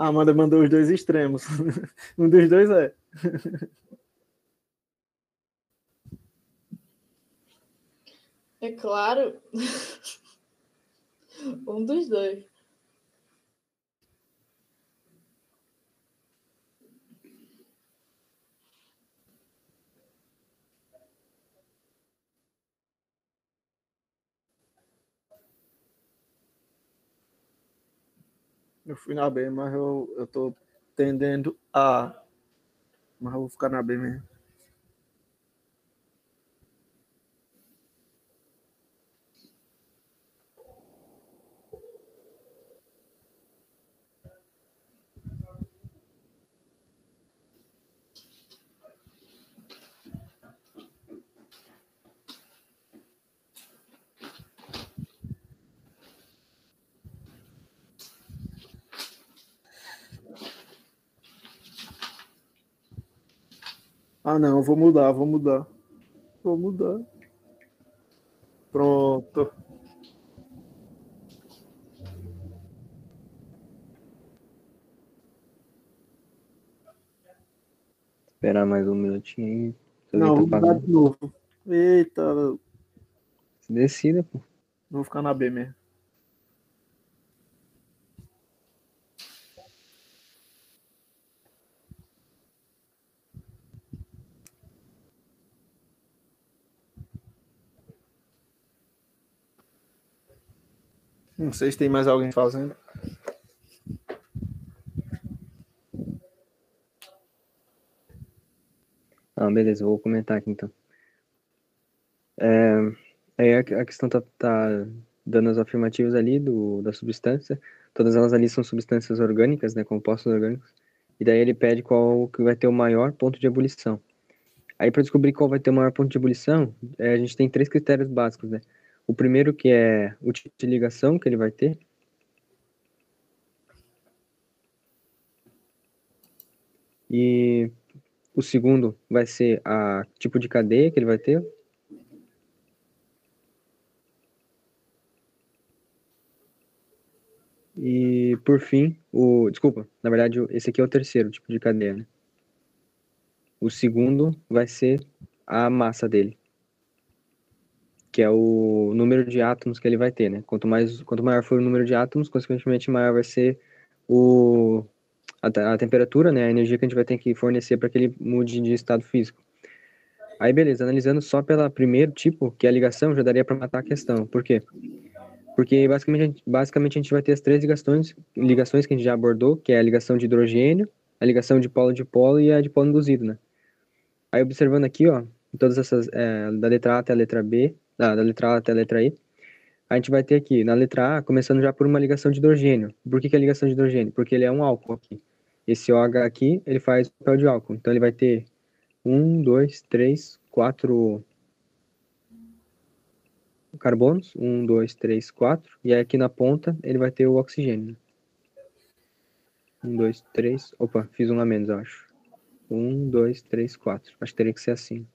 A Amanda mandou os dois extremos. [laughs] um dos dois é. É claro. [laughs] um dos dois. Eu fui na B, mas eu, eu tô tendendo a. Mas eu vou ficar na B mesmo. Ah, não, vou mudar, vou mudar. Vou mudar. Pronto. Esperar mais um minutinho aí. Não, vou mudar de novo. Eita, Decida, pô. vou ficar na B mesmo. Não sei se tem mais alguém fazendo. Ah, beleza, vou comentar aqui então. É, aí a, questão tá, tá dando as afirmativas ali do, da substância. Todas elas ali são substâncias orgânicas, né, compostos orgânicos. E daí ele pede qual que vai ter o maior ponto de ebulição. Aí para descobrir qual vai ter o maior ponto de ebulição, é, a gente tem três critérios básicos, né? O primeiro que é o tipo de ligação que ele vai ter. E o segundo vai ser a tipo de cadeia que ele vai ter. E por fim, o desculpa, na verdade esse aqui é o terceiro tipo de cadeia, né? O segundo vai ser a massa dele que é o número de átomos que ele vai ter, né? Quanto mais, quanto maior for o número de átomos, consequentemente maior vai ser o a, a temperatura, né? A energia que a gente vai ter que fornecer para que ele mude de estado físico. Aí, beleza, analisando só pela primeiro tipo, que é a ligação, já daria para matar a questão. Por quê? Porque basicamente, basicamente a gente vai ter as três ligações, ligações que a gente já abordou, que é a ligação de hidrogênio, a ligação de polo-dipolo e a de polo induzido, né? Aí observando aqui, ó, todas essas, é, da letra A até a letra B, da, letra A até a letra I, a gente vai ter aqui, na letra A, começando já por uma ligação de hidrogênio. Por que, que é ligação de hidrogênio? Porque ele é um álcool aqui. Esse OH aqui, ele faz o papel de álcool. Então, ele vai ter um, dois, três, quatro carbonos. Um, dois, três, quatro. E aí, aqui na ponta, ele vai ter o oxigênio. Um, dois, três. Opa, fiz um a menos, eu acho. Um, dois, três, quatro. Acho que teria que ser assim.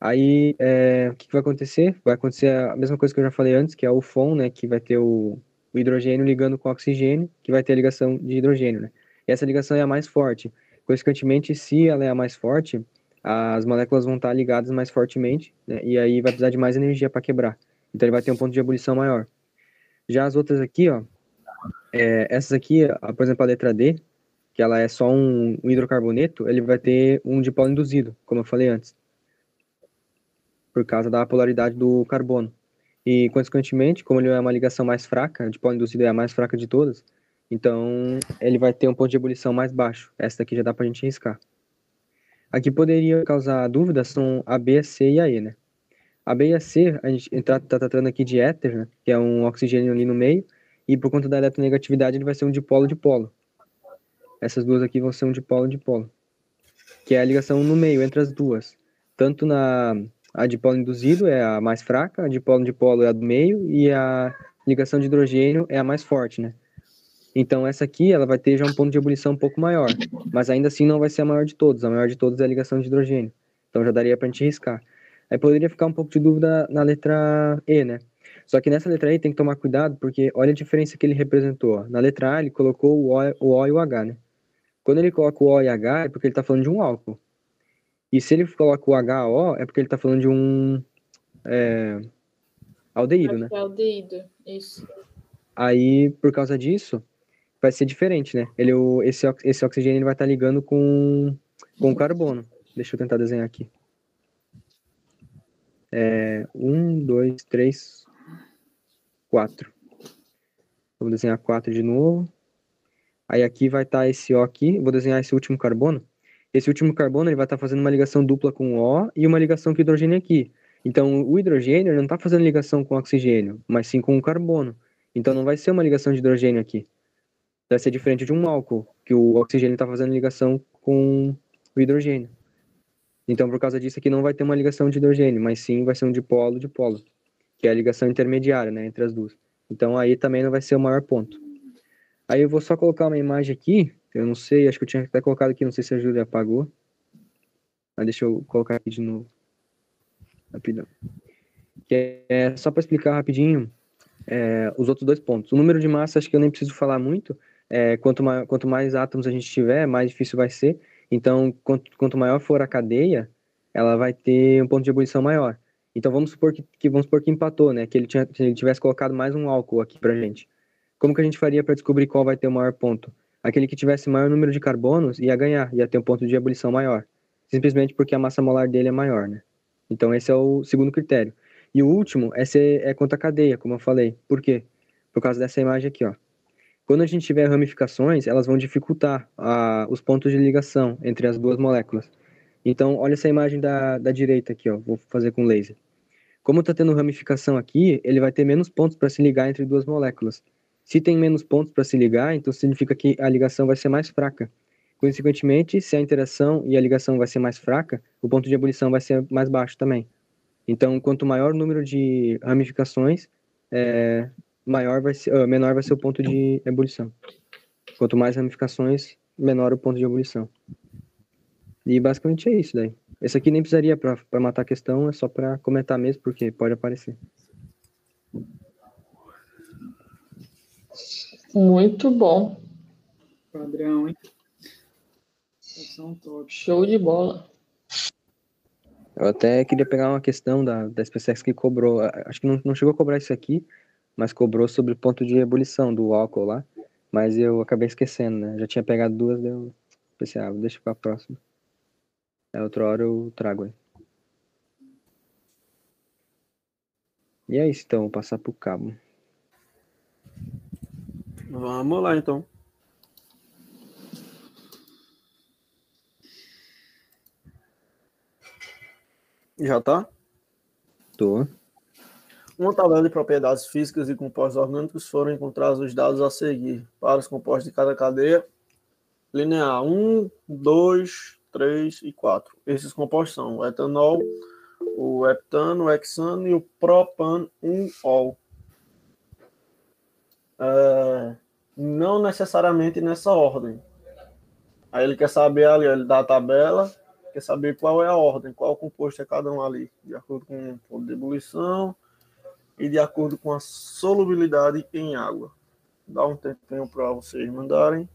Aí, é, o que, que, vai acontecer? Vai acontecer a mesma coisa que eu já falei antes, que é o FON, né, que vai ter o, o hidrogênio ligando com o oxigênio, que vai ter a ligação de hidrogênio, né? E essa ligação é a mais forte. Consequentemente, se ela é a mais forte, as moléculas vão estar ligadas mais fortemente, né, e aí vai precisar de mais energia para quebrar. Então, ele vai ter um ponto de ebulição maior. Já as outras aqui, ó, é, essas aqui, por exemplo, a letra D, que ela é só um, um hidrocarboneto, ele vai ter um dipolo induzido, como eu falei antes por causa da polaridade do carbono. E, consequentemente, como ele é uma ligação mais fraca, de polo induzido é a mais fraca de todas, então ele vai ter um ponto de ebulição mais baixo. Essa daqui já dá para a gente riscar. Aqui poderia causar dúvida são a B, C e a E, né? A B e a C, a gente está tá tratando aqui de éter, né? Que é um oxigênio ali no meio, e por conta da eletronegatividade ele vai ser um dipolo-dipolo. Essas duas aqui vão ser um dipolo-dipolo. Que é a ligação no meio entre as duas. Tanto na a dipolo induzido é a mais fraca, a dipolo-dipolo é a do meio e a ligação de hidrogênio é a mais forte, né? Então essa aqui, ela vai ter já um ponto de ebulição um pouco maior, mas ainda assim não vai ser a maior de todos. A maior de todos é a ligação de hidrogênio. Então já daria para a gente riscar. Aí poderia ficar um pouco de dúvida na letra E, né? Só que nessa letra aí tem que tomar cuidado, porque olha a diferença que ele representou. Na letra A ele colocou o O, o o e o H, né? Quando ele coloca o O e H é porque ele está falando de um álcool. E se ele coloca o HO é porque ele está falando de um é, aldeído, né? É aldeído, isso. Aí, por causa disso, vai ser diferente, né? Ele, o, esse, esse oxigênio ele vai estar ligando com, com o carbono. Deixa eu tentar desenhar aqui. É, um, dois, três, quatro. Vou desenhar quatro de novo. Aí aqui vai estar esse O aqui. Vou desenhar esse último carbono. Esse último carbono ele vai estar fazendo uma ligação dupla com o O e uma ligação com o hidrogênio aqui. Então, o hidrogênio não está fazendo ligação com o oxigênio, mas sim com o carbono. Então, não vai ser uma ligação de hidrogênio aqui. Vai ser diferente de um álcool, que o oxigênio está fazendo ligação com o hidrogênio. Então, por causa disso aqui, não vai ter uma ligação de hidrogênio, mas sim vai ser um dipolo-dipolo, que é a ligação intermediária, né, entre as duas. Então, aí também não vai ser o maior ponto. Aí eu vou só colocar uma imagem aqui, eu não sei, acho que eu tinha até colocado aqui, não sei se a Júlia apagou. Mas deixa eu colocar aqui de novo. Rapidão. Que é só para explicar rapidinho é, os outros dois pontos. O número de massa, acho que eu nem preciso falar muito. É, quanto, ma quanto mais átomos a gente tiver, mais difícil vai ser. Então, quanto, quanto maior for a cadeia, ela vai ter um ponto de ebulição maior. Então, vamos supor que, que vamos supor que empatou, né? Que ele, tinha, ele tivesse colocado mais um álcool aqui pra gente. Como que a gente faria para descobrir qual vai ter o maior ponto? Aquele que tivesse maior número de carbonos ia ganhar, ia ter um ponto de ebulição maior. Simplesmente porque a massa molar dele é maior, né? Então, esse é o segundo critério. E o último é, ser, é quanto à cadeia, como eu falei. Por quê? Por causa dessa imagem aqui, ó. Quando a gente tiver ramificações, elas vão dificultar a, os pontos de ligação entre as duas moléculas. Então, olha essa imagem da, da direita aqui, ó. Vou fazer com laser. Como está tendo ramificação aqui, ele vai ter menos pontos para se ligar entre duas moléculas. Se tem menos pontos para se ligar, então significa que a ligação vai ser mais fraca. Consequentemente, se a interação e a ligação vai ser mais fraca, o ponto de ebulição vai ser mais baixo também. Então, quanto maior o número de ramificações, é, maior vai ser, ah, menor vai ser o ponto de ebulição. Quanto mais ramificações, menor o ponto de ebulição. E basicamente é isso daí. Esse aqui nem precisaria para matar a questão, é só para comentar mesmo, porque pode aparecer. Muito bom. Padrão, hein? Estação top. Show de bola. Eu até queria pegar uma questão da, da SpaceX que cobrou, acho que não, não chegou a cobrar isso aqui, mas cobrou sobre o ponto de ebulição do álcool lá, mas eu acabei esquecendo, né? Já tinha pegado duas, daí eu pensei, ah, deixa pra próxima. É outra hora eu trago aí. E é isso, então, vou passar pro cabo. Vamos lá, então. Já tá? Tô. Uma tabela de propriedades físicas e compostos orgânicos foram encontrados os dados a seguir para os compostos de cada cadeia linear 1, 2, 3 e 4. Esses compostos são o etanol, o heptano, o hexano e o propan-1-ol. É, não necessariamente nessa ordem. Aí ele quer saber ali, ele dá a tabela, quer saber qual é a ordem, qual composto é cada um ali, de acordo com o ponto de ebulição e de acordo com a solubilidade em água. Dá um tempinho para vocês mandarem.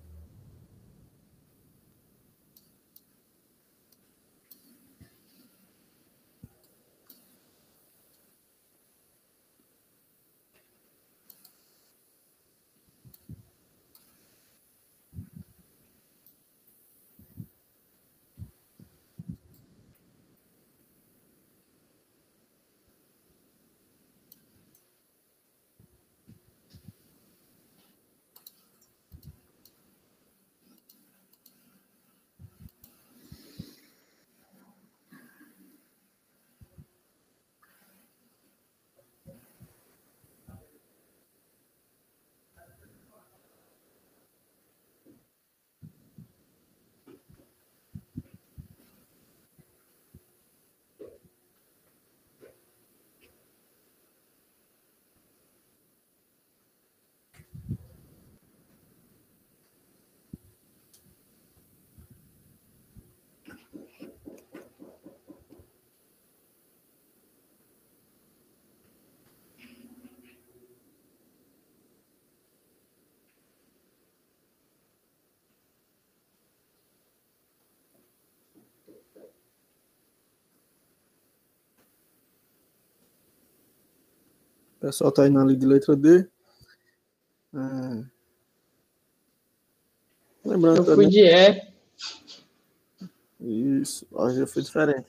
O pessoal está aí na de letra D. Ah. Lembrando, eu fui de E. Hoje eu fui diferente.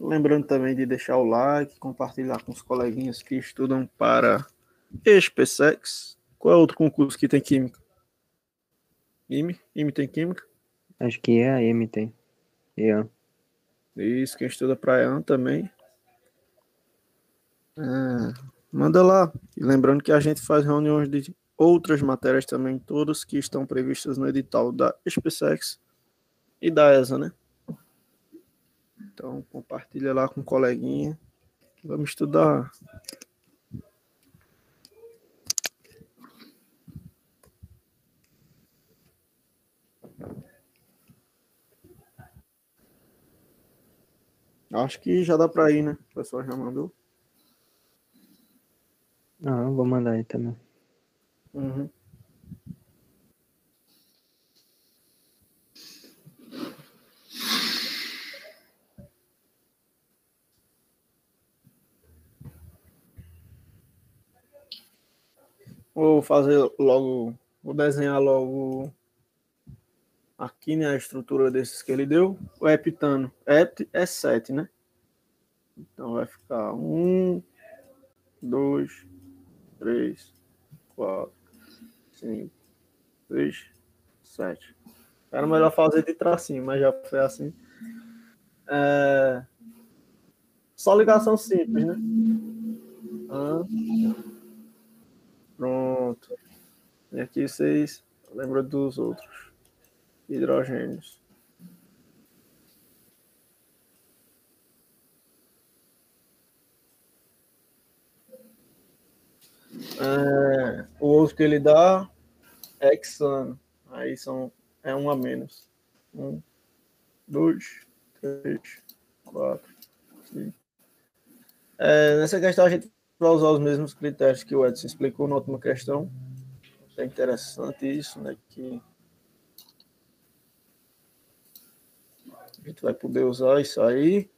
Lembrando também de deixar o like, compartilhar com os coleguinhas que estudam para SPSEX. Qual é outro concurso que tem química? IME? IME tem química? Acho que é a M tem. É. Isso, quem estuda para EAN também. É, manda lá. E lembrando que a gente faz reuniões de outras matérias também, todas que estão previstas no edital da SpaceX e da ESA, né? Então, compartilha lá com o coleguinha. Vamos estudar. Acho que já dá para ir, né? O pessoal já mandou. Ah, vou mandar aí também. Uhum. Vou fazer logo, vou desenhar logo aqui, né, a estrutura desses que ele deu. O heptano, hept é 7, né? Então vai ficar 1, 2, 3, 4, 5, 6, 7. Era melhor fazer de tracinho, mas já foi assim. É... Só ligação simples, né? Ah. Pronto. E aqui vocês lembram dos outros hidrogênios. É, o outro que ele dá hexano. Aí são, é um a menos. Um, dois, três, quatro, cinco. É, nessa questão a gente vai usar os mesmos critérios que o Edson explicou na última questão. É interessante isso, né? Que a gente vai poder usar isso aí.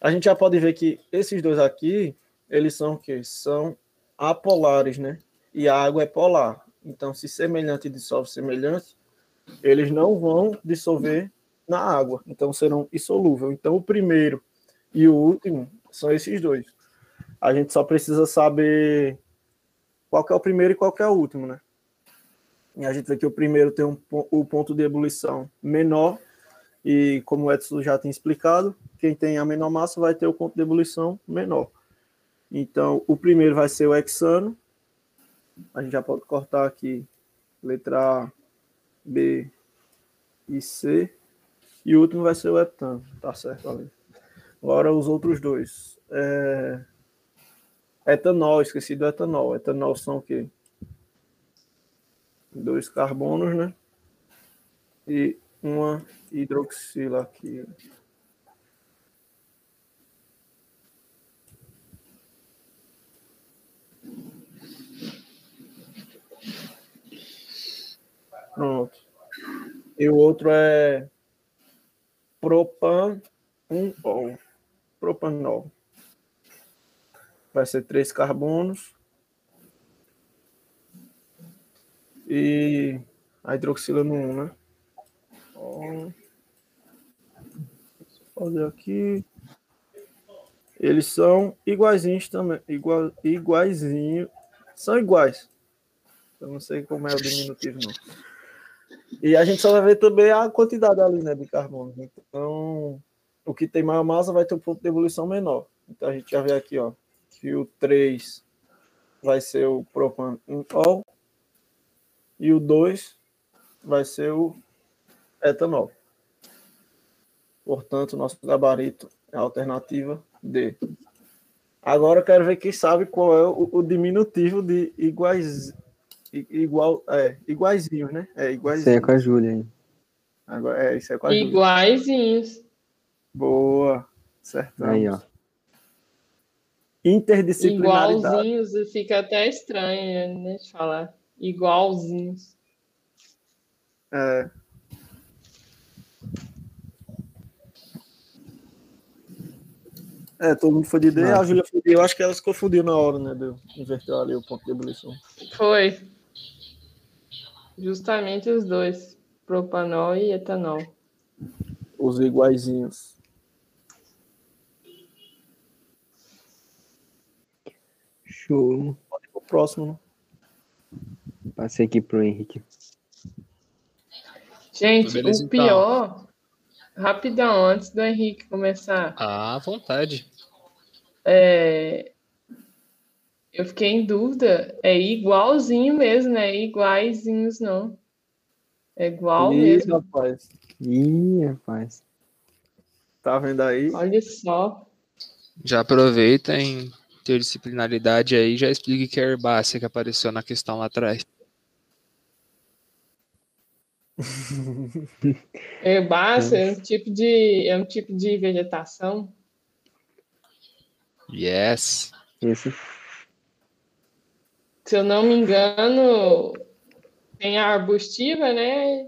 A gente já pode ver que esses dois aqui, eles são o quê? São apolares, né? E a água é polar. Então, se semelhante dissolve semelhante, eles não vão dissolver na água. Então, serão insolúvel. Então, o primeiro e o último são esses dois. A gente só precisa saber qual é o primeiro e qual é o último, né? E a gente vê que o primeiro tem um, o ponto de ebulição menor e como o Edson já tem explicado, quem tem a menor massa vai ter o ponto de ebulição menor. Então, o primeiro vai ser o hexano. A gente já pode cortar aqui letra A, B e C. E o último vai ser o heptano, tá certo ali. Agora os outros dois. É... Etanol, esqueci do etanol. Etanol são o quê? Dois carbonos, né? E uma hidroxila aqui. Pronto. E o outro é propan um ol. Propanol. Vai ser três carbonos. E a hidroxila no 1, né? Ó. fazer aqui. Eles são iguaizinhos também. Igual, iguaizinho. São iguais. Eu não sei como é o diminutivo, não. E a gente só vai ver também a quantidade ali, né, de carbono. Então, o que tem maior massa vai ter um ponto de ebulição menor. Então, a gente já vê aqui, ó, que o 3 vai ser o propan ol e o 2 vai ser o etanol. Portanto, nosso gabarito é a alternativa D. Agora eu quero ver quem sabe qual é o, o diminutivo de iguais, igual, é, iguaizinhos, né? É, iguaizinhos. Isso aí é com a Júlia aí. Agora, é, isso é com a Júlia. Iguaizinhos. Boa. Certo. Aí, ó. Interdisciplinaridade. Igualzinhos, fica até estranho, né, de falar. Igualzinhos. É. É, todo mundo foi de D, a Júlia foi de Eu acho que elas confundiram na hora, né? Deu, inverteu ali o ponto de ebulição. Foi. Justamente os dois. Propanol e etanol. Os iguaizinhos. Show. Pode ir pro próximo, né? Passei aqui pro Henrique. Gente, Beleza, o então. pior, rapidão, antes do Henrique começar, Ah, à vontade. é, eu fiquei em dúvida, é igualzinho mesmo, né? Iguaizinhos não. É igual Ih, mesmo. rapaz. Ih, rapaz. Tá vendo aí? Olha só. Já aproveita em interdisciplinaridade aí, já explique que é herbácea que apareceu na questão lá atrás. [laughs] Herbácea é um tipo de, é um tipo de vegetação. Yes. Isso. Se eu não me engano, tem a arbustiva, né?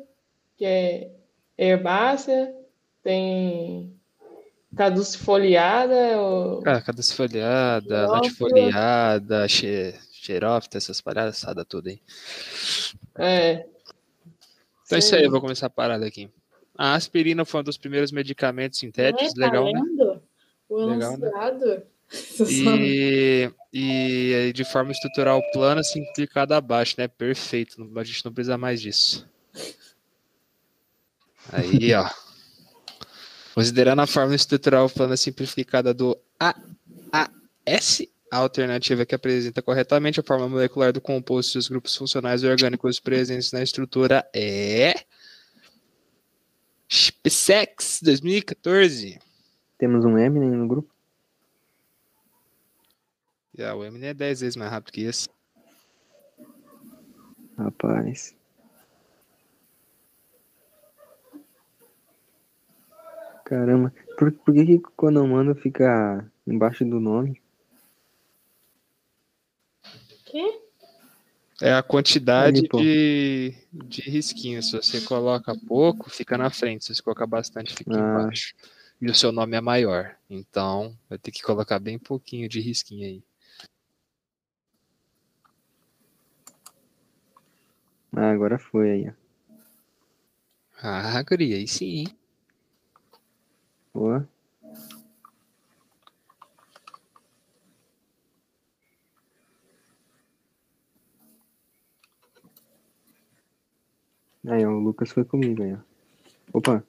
Que é herbácea, tem caducifoliada, ou... Ah, caducifoliada, latifoliada, xe, xerófita, essas palhaçadas tudo aí. é, Então é isso aí, eu vou começar a parada aqui. A aspirina foi um dos primeiros medicamentos sintéticos, É, tá legal, né? lendo? O Legal, né? [laughs] E, e de forma estrutural plana, simplificada abaixo, né? Perfeito. A gente não precisa mais disso. Aí, ó. [laughs] Considerando a forma estrutural plana simplificada do AAS, a alternativa que apresenta corretamente a forma molecular do composto e os grupos funcionais orgânicos presentes na estrutura é. SpaceX 2014. Temos um M né, no grupo. E a UEM é 10 vezes mais rápido que isso. Rapaz. Caramba. Por, por que que Konomano fica embaixo do nome? Quê? É a quantidade pô. de, de risquinhos. Se você coloca pouco, fica na frente. Se você colocar bastante, fica Ah. embaixo. E o seu nome é maior. Então, vai ter que colocar bem pouquinho de risquinho aí. Ah, agora foi aí, ó. Ah, guri, aí sim. hein? Boa. Aí, ó, o Lucas foi comigo aí, ó. Opa,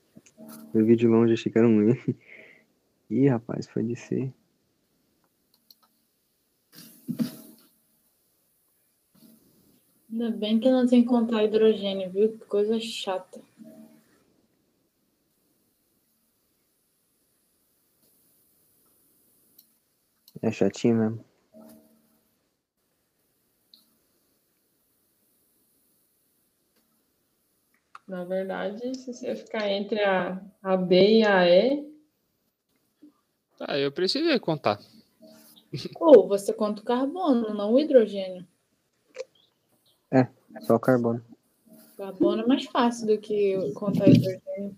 eu vi de longe, achei que era um. [laughs] Ih, rapaz, foi de C. Ainda bem que não tem que contar hidrogênio, viu? Que coisa chata. É chatinho mesmo. na verdade, se você ficar entre a, a B e a E, Tá, eu precisei contar. Ou você conta o carbono, não o hidrogênio. Só o carbono. O carbono é mais fácil do que contar hidrogênio.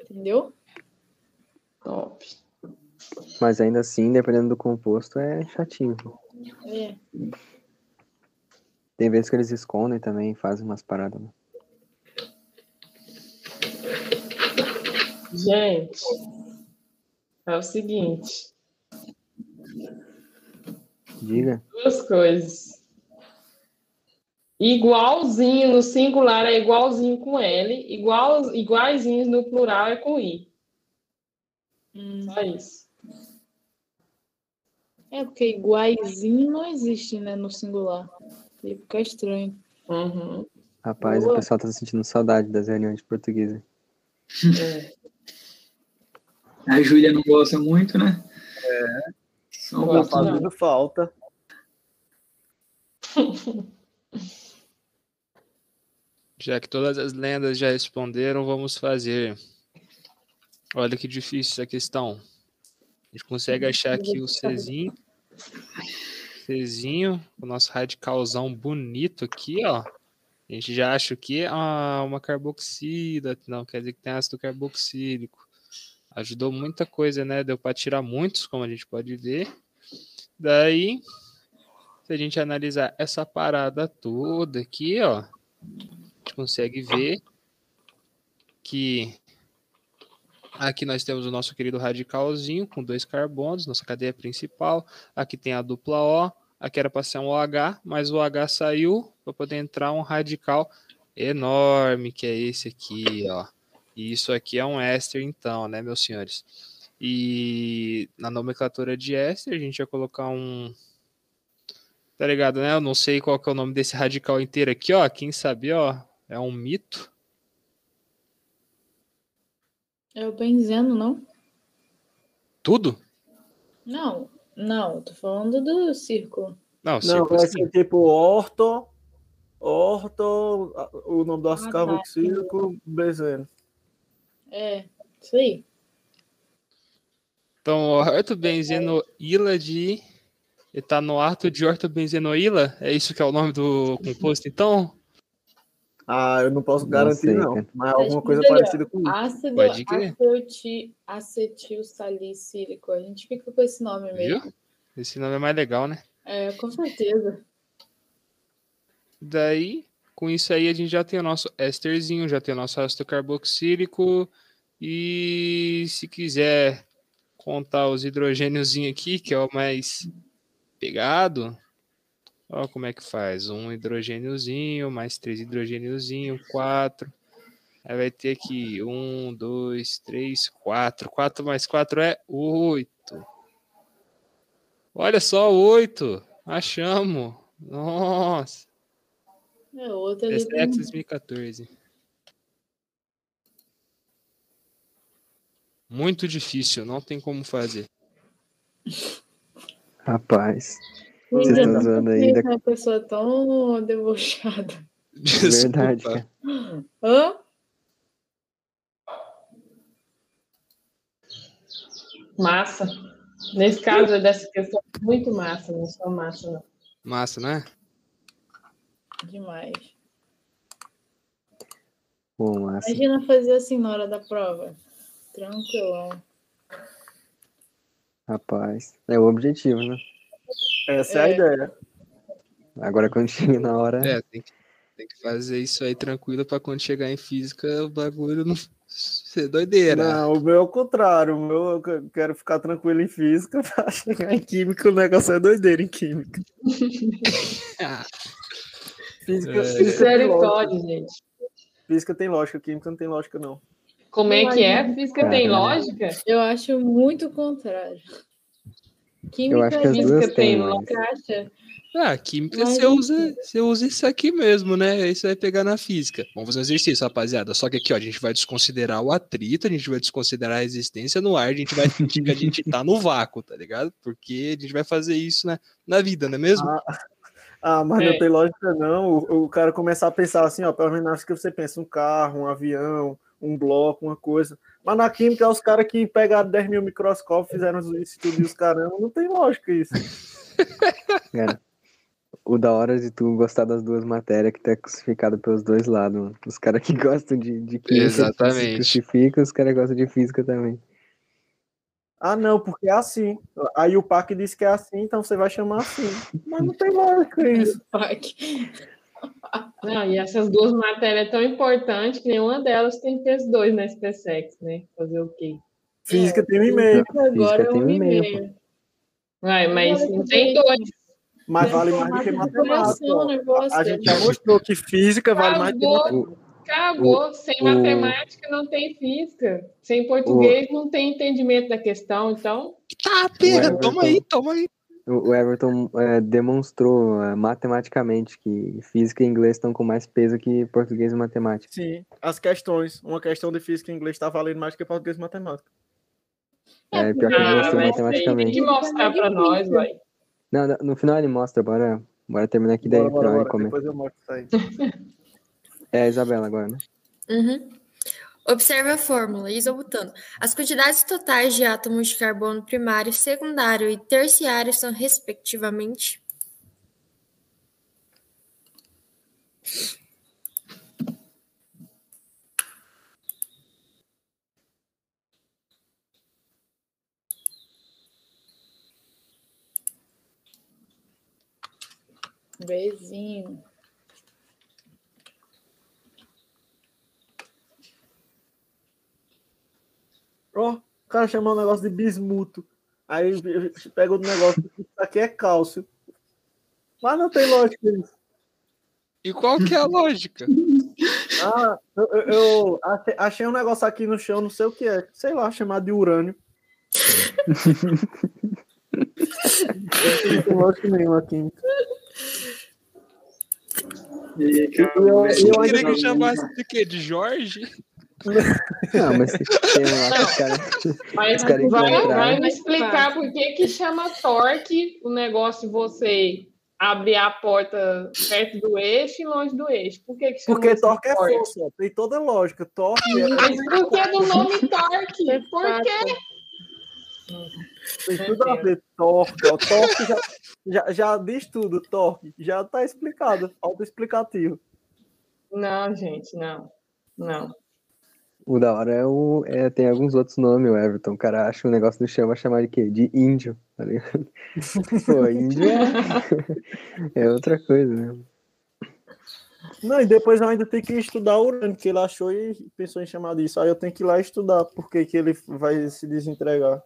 Entendeu? top. Mas ainda assim, dependendo do composto, é chatinho. É. Tem vezes que eles escondem também, fazem umas paradas. né? Gente, é o seguinte, Diga. duas coisas. Igualzinho no singular é igualzinho com L, igual, iguaizinhos no plural é com I. Hum. Só isso. É, porque iguaizinho não existe, né, no singular. Ia ficar estranho. Uhum. Rapaz, Boa. o pessoal tá sentindo saudade das reuniões de português. É. [laughs] A Júlia não gosta muito, né? É. Gosto Tá não. fazendo falta. [laughs] Já que todas as lendas já responderam, vamos fazer. Olha que difícil essa questão. A gente consegue achar aqui o Czinho. Czinho, o nosso radicalzão bonito aqui, ó. A gente já acha que é uma, uma carboxila. Não, quer dizer que tem ácido carboxílico. Ajudou muita coisa, né? Deu para tirar muitos, como a gente pode ver. Daí, se a gente analisar essa parada toda aqui, ó, a gente consegue ver que aqui nós temos o nosso querido radicalzinho com dois carbonos, nossa cadeia principal. Aqui tem a dupla O, aqui era para ser um OH, mas o OH saiu para poder entrar um radical enorme, que é esse aqui, ó. E isso aqui é um éster, então, né, meus senhores? E na nomenclatura de éster, a gente vai colocar um. Tá ligado, né? Eu não sei qual que é o nome desse radical inteiro aqui, ó. Quem sabe, ó, é um mito. É o benzeno, não? Tudo? Não, não, tô falando do círculo. Não, Não, círculo vai sim. ser tipo orto, orto, o nome do ácido Ah, tá. carboxílico, benzeno. É, isso aí. Então, ortobenzenoíla de etanoato de ortobenzenoíla? É isso que é o nome do composto, então? Ah, eu não posso Não garantir, sei, não. cara. Mas Tá alguma coisa ó, parecida com isso. Ácido Pode crer. aceti- acetil salicílico. A gente fica com esse nome mesmo. Viu? Esse nome é mais legal, né? É, com certeza. Daí, com isso aí, a gente já tem o nosso ésterzinho, já tem o nosso ácido carboxílico. E se quiser contar os hidrogêniozinhos aqui, que é o mais pegado, ó como é que faz. Um hidrogêniozinho, mais três hidrogêniozinho, quatro. Aí vai ter aqui um, dois, três, quatro. Quatro mais quatro é oito. Olha só, oito. Achamos. Nossa. É, é tem... 2014. Muito difícil, não tem como fazer. Rapaz, Vocês Vocês estão tão zoando aí da- uma pessoa tão debochada. [laughs] verdade, Desculpa. cara. Hã? Massa. Nesse caso, dessa questão, muito massa, não só massa, não. Massa, né? Demais. Pô, massa. Imagina fazer assim na hora da prova. Tranquilão. Rapaz. É o objetivo, né? Essa é, a É. ideia. Agora quando chega na hora. É, tem que, tem que fazer isso aí tranquilo pra quando chegar em física o bagulho não [laughs] ser doideira. Não, o meu é o contrário. O meu eu que- quero ficar tranquilo em física [laughs] pra chegar em química. O negócio é doideira em química. [laughs] Física, É. física, tem Misericórdia, lógica. gente. física tem lógica, química não tem lógica, não. Como é que é? Física tem lógica? Eu acho muito contrário. Química Eu acho que as Física tem lógica. Ah, química Mas você usa, você usa isso aqui mesmo, né? Aí você vai pegar na física. Vamos fazer um exercício, rapaziada. Só que aqui, ó, a gente vai desconsiderar o atrito, a gente vai desconsiderar a resistência no ar, a gente vai fingir que a gente tá no vácuo, tá ligado? Porque a gente vai fazer isso na, na vida, não é mesmo? Ah, [laughs] mas É. não tem lógica, não. O, o cara começar a pensar assim, ó, pelo menos na física você pensa um carro, um avião, um bloco, uma coisa. Mas na química, os caras que pegaram 10 mil microscópios, fizeram isso tudo e os caramba, não tem lógica isso. Cara, [laughs] o da hora de tu gostar das duas matérias que tá crucificado pelos dois lados. mano. Os caras que gostam de, de química Exatamente. se crucificam, os caras gostam de física também. Ah, não, porque é assim. Aí o PAC disse que é assim, então você vai chamar assim. Mas não tem lógica isso. [laughs] PAC. Não, e essas duas matérias tão importantes que nenhuma delas tem peso 2 na SPSEX, né? Fazer o quê? Física tem um e-mail, Agora é tem um um e-mail. Vai, mas não tem dois. mas vale mais do que matemática. ó. A, gente já mostrou que física vale mais do que matemática. Acabou. Acabou. Sem o- matemática não tem física. Sem português não tem entendimento da questão. Então, Tá, pega, Ué, toma aí, toma aí. O Everton é, demonstrou é, matematicamente que física e inglês estão com mais peso que português e matemática. Sim, as questões. Uma questão de física e inglês está valendo mais do que português e matemática. É, pior que ele ah, mostrou mas tem matematicamente. que mostrar para nós, vai. Não, no- no final ele mostra, bora, bora terminar aqui daí Bora, bora, bora. Depois eu mostro isso aí. É a Isabela agora, né? Uhum. Observe a fórmula, isobutano. As quantidades totais de átomos de carbono primário, secundário e terciário são, respectivamente. Bezinho. Ó, o cara chamou um negócio de bismuto. Aí pega outro negócio, isso aqui é cálcio. Mas não tem lógica isso. E qual que é a lógica? [laughs] Ah, eu, eu- eu achei, um negócio aqui no chão, não sei o que é. Sei lá, chamado de urânio. não tem lógica nenhuma aqui. E, E eu- vai- e eu ainda Queria que eu chamasse de quê? De Jorge? [laughs] Não, mas tem lá os caras. Mas caras vai, vai me explicar por que que chama torque o negócio de você abrir a porta perto do eixo e longe do eixo. Por que que chama Porque torque é força, tem toda lógica. Torque é, Mas por que do nome torque? Por quê? tem tudo a ver. Torque, ó. Torque já, já, já diz tudo, torque. Já tá explicado, autoexplicativo. Não, gente, não. Não. O da hora é o. É, tem alguns outros nomes, o Everton. O cara acha um negócio no chão, vai chamar de quê? De índio, tá ligado? [laughs] Pô, índio é. [laughs] É outra coisa, né? Não, e depois eu ainda tenho que estudar o urânio, que ele achou e pensou em chamar disso. Aí eu tenho que ir lá estudar, porque que ele vai se desentregar.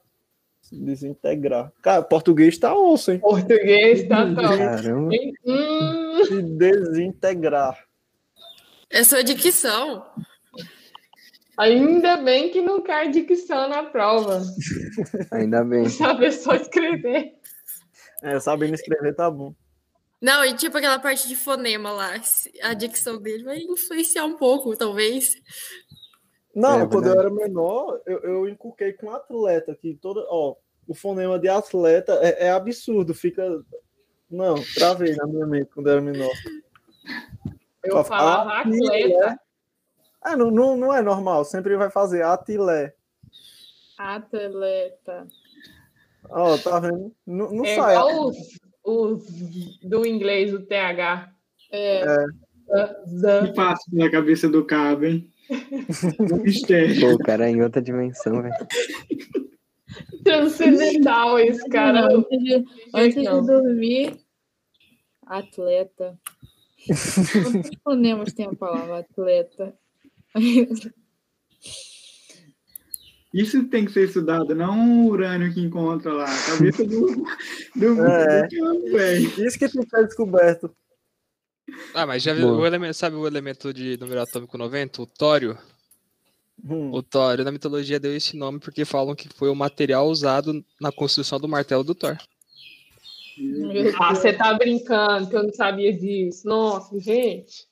Se desintegrar. Cara, português tá osso, hein? Português tá tão. Caramba. Hum, Se desintegrar. É sua dicção. Ainda bem que não cai dicção na prova. Ainda bem. [laughs] Saber só escrever. É, sabendo escrever tá bom. Não, e tipo aquela parte de fonema lá. A dicção dele vai influenciar um pouco, talvez. Não, É quando eu era menor, eu, eu inculquei com atleta, que toda, ó, o fonema de atleta é, é absurdo, fica. Não, travei na minha mente quando eu era menor. Eu Só falava atleta. Ah, não, não, não é normal, sempre vai fazer atilé. Atleta. Ó, tá vendo? Não, não É sai. igual os, os do inglês, o TH. É, The- Que passa pela cabeça do cabo, hein? [laughs] Um mistério. Pô, o cara é em outra dimensão, velho. Transcendental esse cara. antes de, antes Não. de dormir, atleta. Quantos fonemas tem a palavra atleta? Isso tem que ser estudado, não o urânio que encontra lá. A cabeça do, do, É. do. Isso que tem que ser descoberto. Ah, mas já viu Boa. o elemento, sabe o elemento de número atômico 90? O tório? Hum. O tório na mitologia deu esse nome porque falam que foi o material usado na construção do martelo do Thor. Ah, você tá brincando que eu não sabia disso. Nossa, gente.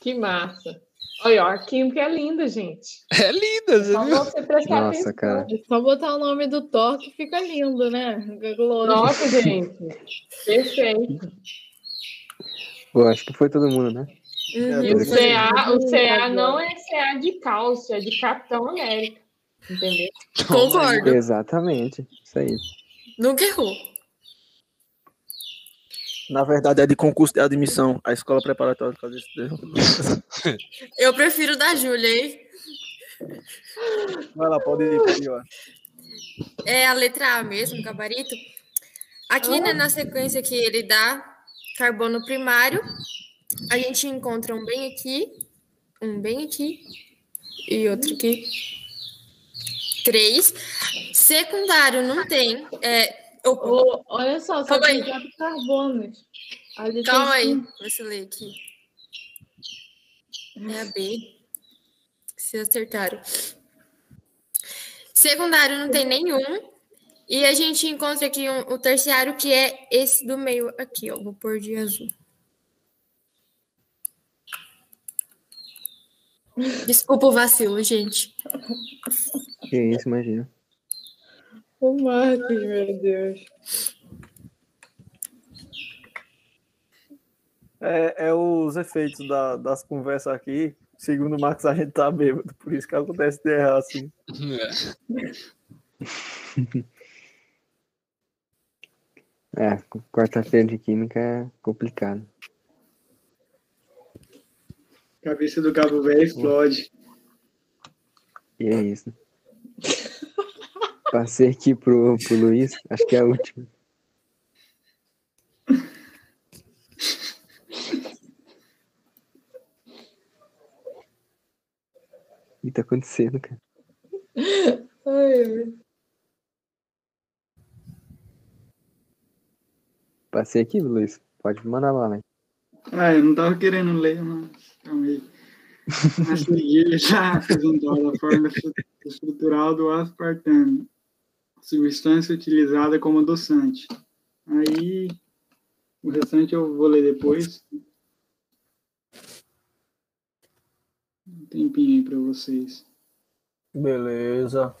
Que massa. Olha, ó, a química é linda, gente. É linda, você Só viu? você prestar Nossa, atenção. cara. É só botar o nome do Thor que fica lindo, né? Glória. Nossa, [laughs] gente. Perfeito. Pô, acho que foi todo mundo, né? Uhum. E o CA, o CA não é CA de cálcio, é de Capitão América. Entendeu? Concordo. Exatamente. Isso aí. Nunca errou. Na verdade, é de concurso de admissão. A escola preparatória faz isso. [laughs] Eu prefiro da Júlia, hein? Vai lá, pode ir, pode ir, ó. É a letra A mesmo, gabarito. Aqui, né, na sequência que ele dá carbono primário, a gente encontra um bem aqui, um bem aqui e outro aqui. Três. Secundário não tem. É, Ô, olha só, só Calma tem aí. quatro carbonos. Calma aí. cinco. Deixa eu ler aqui. É a B. Se acertaram. Secundário não tem nenhum. E a gente encontra aqui um- o terciário, que é esse do meio aqui, ó. Vou pôr de azul. Desculpa o vacilo, gente. Que isso, imagina. O Marcos, meu Deus. É, é os efeitos da- das conversas aqui. Segundo o Marcos, a gente tá bêbado. Por isso que acontece de errar assim. [laughs] É, quarta-feira de química é complicado. Cabeça do cabo velho explode. E é isso. Passei aqui pro, pro Luiz, acho que é a última. O que tá acontecendo, cara? Ai, Passei aqui, Luiz. Pode mandar lá, né? Ah, eu não tava querendo ler, mas calma aí. Mas liguei já fazendo aula forma estrutural do aspartame substância utilizada como adoçante. Aí, o restante eu vou ler depois. Um tempinho aí para vocês. Beleza.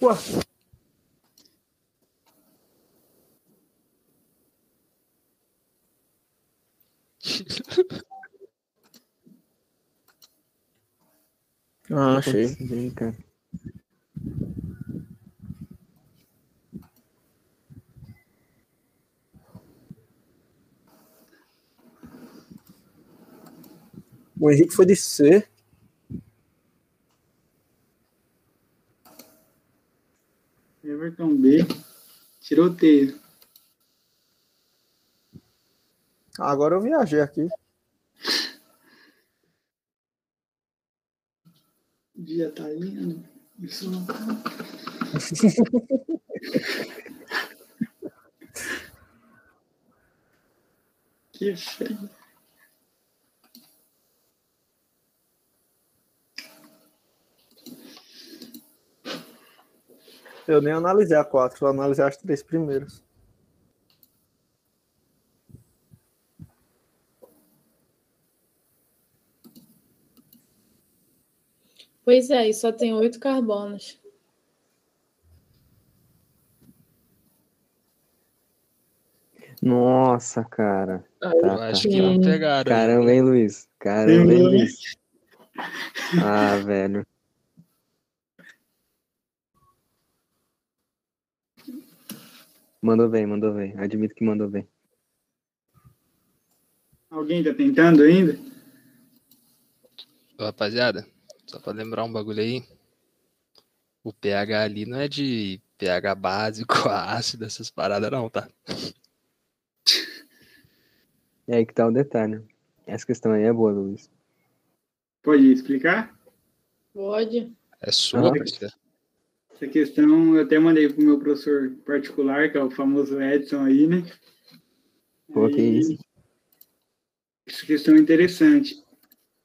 Ué. [laughs] Ah, achei. Vem, cara. O Henrique foi de C. Everton B. Tiroteio. Agora eu viajei aqui. Dia tá lindo. Isso não tá. [laughs] Que feio. Eu nem analisei a quatro, só analisei as três primeiras. Pois é, e só tem oito carbonos. Nossa, cara. Ah, Eu Tá, acho tá. que não pegaram. Caramba, hein, Luiz? Caramba, hein, Luiz? Ah, velho. Mandou bem, mandou bem. Admito que mandou bem. Alguém tá tentando ainda? Ô, rapaziada, só pra lembrar um bagulho aí. O pH ali não é de pH básico, [laughs] ácido, essas paradas não, tá? É aí que tá o detalhe. né? Essa questão aí é boa, Luiz. Pode explicar? Pode. É sua, Ah. Essa questão eu até mandei pro meu professor particular, que é o famoso Edson aí, né? Pô, que Aí, isso. Essa questão é interessante.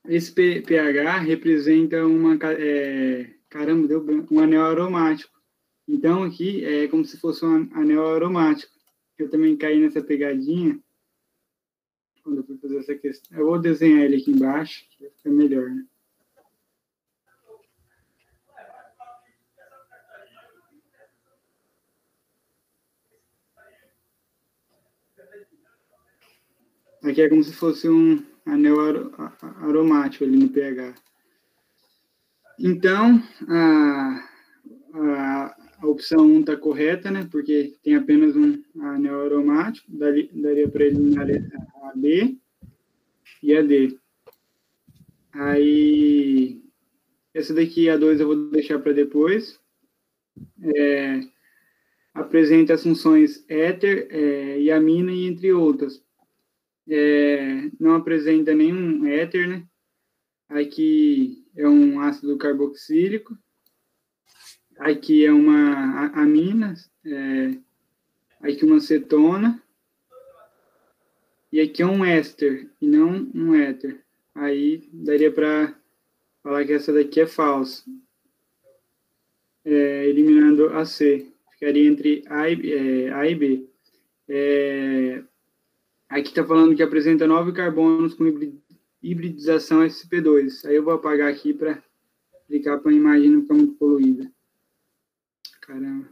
Esse pH representa uma. é, caramba, deu branco, um anel aromático. Então, aqui é como se fosse um anel aromático. Eu também caí nessa pegadinha quando eu fui fazer essa questão. Eu vou desenhar ele aqui embaixo, que vai ficar melhor, né? Aqui é como se fosse um anel aromático ali no pH. Então, a, a, a opção 1 está correta, né? Porque tem apenas um anel aromático, dali- daria para eliminar a B e a D. Aí, essa daqui, a 2, eu vou deixar para depois. É, apresenta as funções éter, é, e amina entre outras é, não apresenta nenhum éter, né? Aqui é um ácido carboxílico. Aqui é uma amina, é, aqui uma cetona. E aqui é um éster, e não um éter. Aí daria para falar que essa daqui é falsa. É, eliminando a C. Ficaria entre A e, é, A e B. É, Aqui está falando que apresenta nove carbonos com hibri- hibridização sp2. Aí eu vou apagar aqui para clicar para a imagem não ficar muito poluída. Caramba.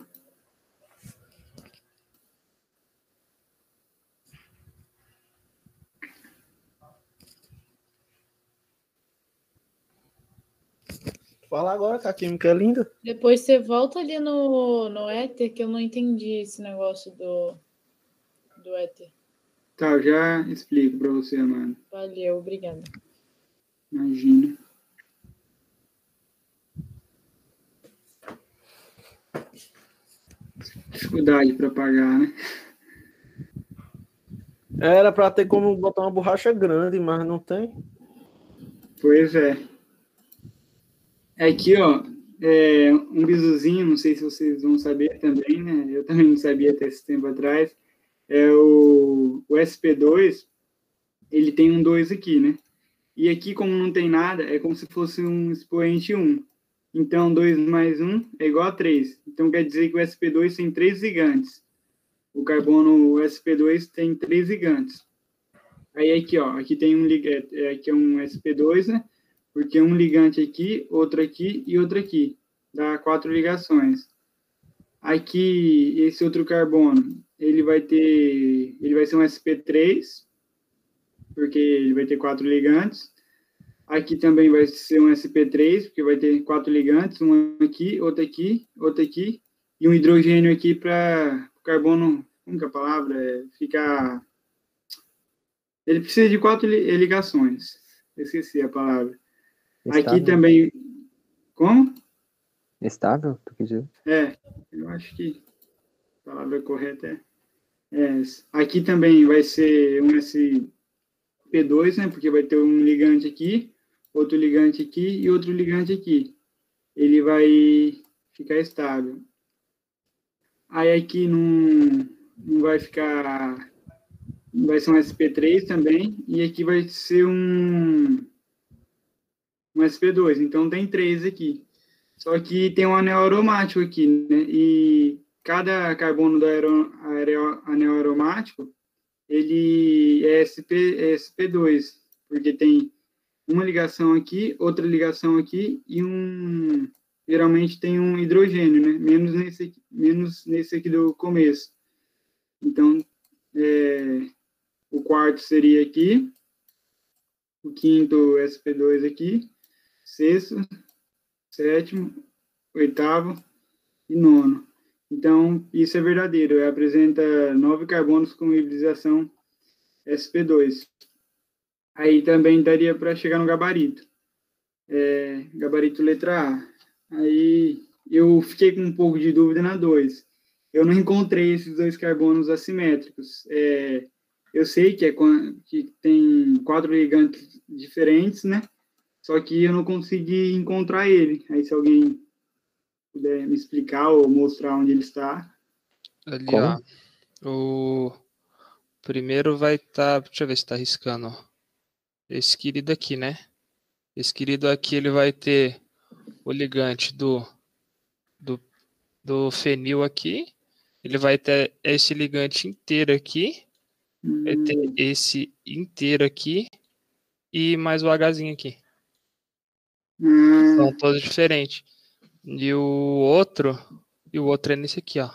Fala agora que a química é linda. Depois você volta ali no, no éter, que eu não entendi esse negócio do, do éter. Tá, eu já explico para você, mano. Valeu, obrigada. Imagina. Dificuldade para pagar, né? Era para ter como botar uma borracha grande, mas não tem. Pois é. Aqui, ó, é, um bisuzinho, não sei se vocês vão saber também, né? Eu também não sabia até esse tempo atrás. É o, o SP2, ele tem um 2 aqui, né? E aqui, como não tem nada, é como se fosse um expoente 1. Então, 2 mais 1 é igual a 3. Então, quer dizer que o SP2 tem 3 gigantes. O carbono SP2 tem 3 gigantes. Aí, aqui, ó, aqui tem um, é, aqui é um SP2, né? Porque um ligante aqui, outro aqui e outro aqui. Dá quatro ligações. Aqui, esse outro carbono, ele vai ter, ele vai ser um SP3, porque ele vai ter quatro ligantes. Aqui também vai ser um SP3, porque vai ter quatro ligantes, um aqui, outro aqui, outro aqui, e um hidrogênio aqui para o carbono, como que é a palavra? É, ficar... Ele precisa de quatro ligações. Esqueci a palavra. Estável. Aqui também. Como? Estável, tu quer dizer? É, eu acho que a palavra correta é, é. Aqui também vai ser um SP2, né? Porque vai ter um ligante aqui, outro ligante aqui e outro ligante aqui. Ele vai ficar estável. Aí aqui não, não vai ficar. Vai ser um SP3 também. E aqui vai ser um um SP2. Então tem três aqui. Só que tem um anel aromático aqui, né? E cada carbono do aero, aero, anel aromático, ele é, SP, é SP2, porque tem uma ligação aqui, outra ligação aqui e um geralmente tem um hidrogênio, né? Menos nesse aqui, menos nesse aqui do começo. Então, é, o quarto seria aqui, o quinto SP2 aqui, sexto, sétimo, oitavo e nono. Então, isso é verdadeiro. Ele apresenta nove carbonos com hibridização sp2. Aí também daria para chegar no gabarito. É, gabarito letra A. Aí eu fiquei com um pouco de dúvida na 2. Eu não encontrei esses dois carbonos assimétricos. É, eu sei que, é, que tem quatro ligantes diferentes, né? Só que eu não consegui encontrar ele. Aí se alguém puder me explicar ou mostrar onde ele está. Ali, Como? ó. O primeiro vai estar. Tá... Deixa eu ver se está riscando. Esse querido aqui, né? Esse querido aqui ele vai ter o ligante do, do, do fenil aqui. Ele vai ter esse ligante inteiro aqui. Hum. Vai ter hum. esse inteiro aqui. E mais o Hzinho aqui. Hum. São todos diferentes. E o outro, e o outro é nesse aqui, ó.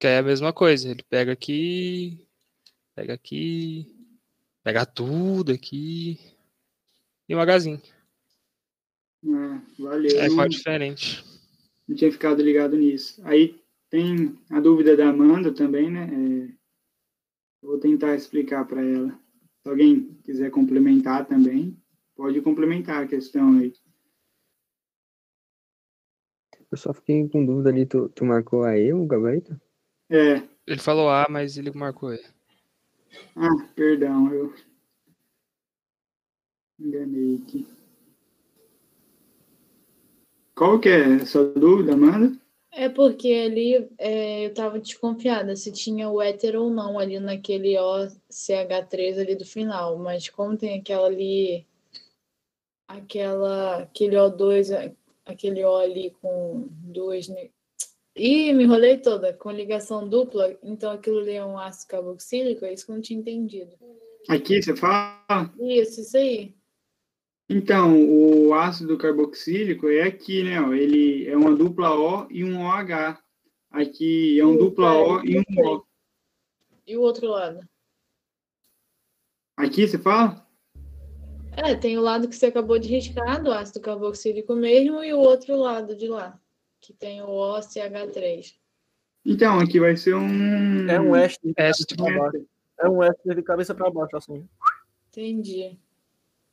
Que é a mesma coisa. Ele pega aqui, pega aqui, pega tudo aqui e um Hzinho. Ah, valeu. É qual diferente. Não tinha ficado ligado nisso. Aí tem a dúvida da Amanda também, né? É, vou tentar explicar para ela. Se alguém quiser complementar também, pode complementar a questão aí. Eu só fiquei com dúvida ali, tu, tu marcou a E, o gabarito? É. Ele falou A, mas ele marcou E. Ah, perdão, eu enganei aqui. Qual que é a sua dúvida, Amanda? É porque ali é, eu estava desconfiada se tinha o hétero ou não ali naquele OCH3 ali do final, mas como tem aquela ali aquela, aquele O2, aquele O ali com duas. Ih, me enrolei toda, com ligação dupla, então aquilo ali é um ácido carboxílico, é isso que eu não tinha entendido. Aqui você fala? Isso, isso aí. Então, o ácido carboxílico é aqui, né? Ó, ele é uma dupla O e um OH. Aqui é um dupla O e um O. E o outro lado? Aqui você fala? É, tem o lado que você acabou de riscar, do ácido carboxílico mesmo, e o outro lado de lá, que tem o OCH3. Então, aqui vai ser um. É um éster de cabeça para baixo. É um éster de cabeça para baixo, assim. Entendi.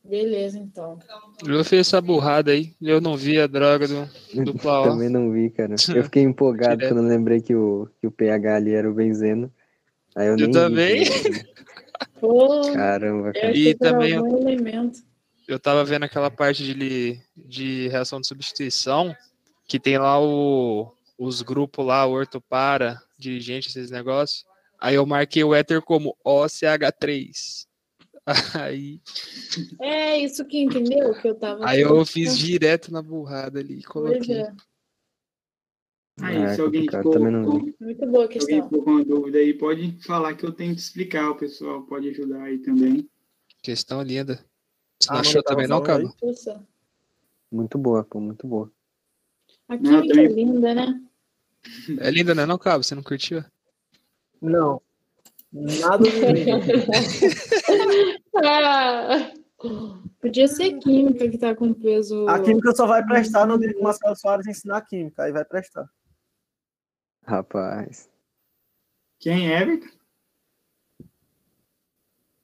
Beleza, então. Eu fiz essa burrada aí. Eu não vi a droga do, do [laughs] Plaó. Também não vi, cara. Eu [laughs] fiquei empolgado quando lembrei que o, que o PH ali era o benzeno. Aí eu, Eu nem vi também. que- Pô, Caramba, eu cara. E também- algum elemento. Eu tava vendo aquela parte de, de reação de substituição, que tem lá o, os grupos lá, o ortopara, dirigente, esses negócios. Aí eu marquei o éter como OCH3. [laughs] Aí, É isso que entendeu? Que eu tava. aí eu fiz direto na burrada ali e Pois coloquei. é. Aí, É, se alguém ficou. Muito boa a se alguém questão. ficou com uma dúvida aí, pode falar que eu tento explicar, o pessoal pode ajudar aí também. Questão linda. Você não Ah, achou também não, Cabo? Muito boa, pô, muito boa. a Não, química é também- linda, né? É linda, né não, Cabo? Você não curtiu? Não. Nada de lindo. [laughs] Ah, Podia ser química que tá com peso. A química só vai prestar no dia que o Marcelo Soares ensinar química, aí vai prestar. Rapaz. Quem é, Everton?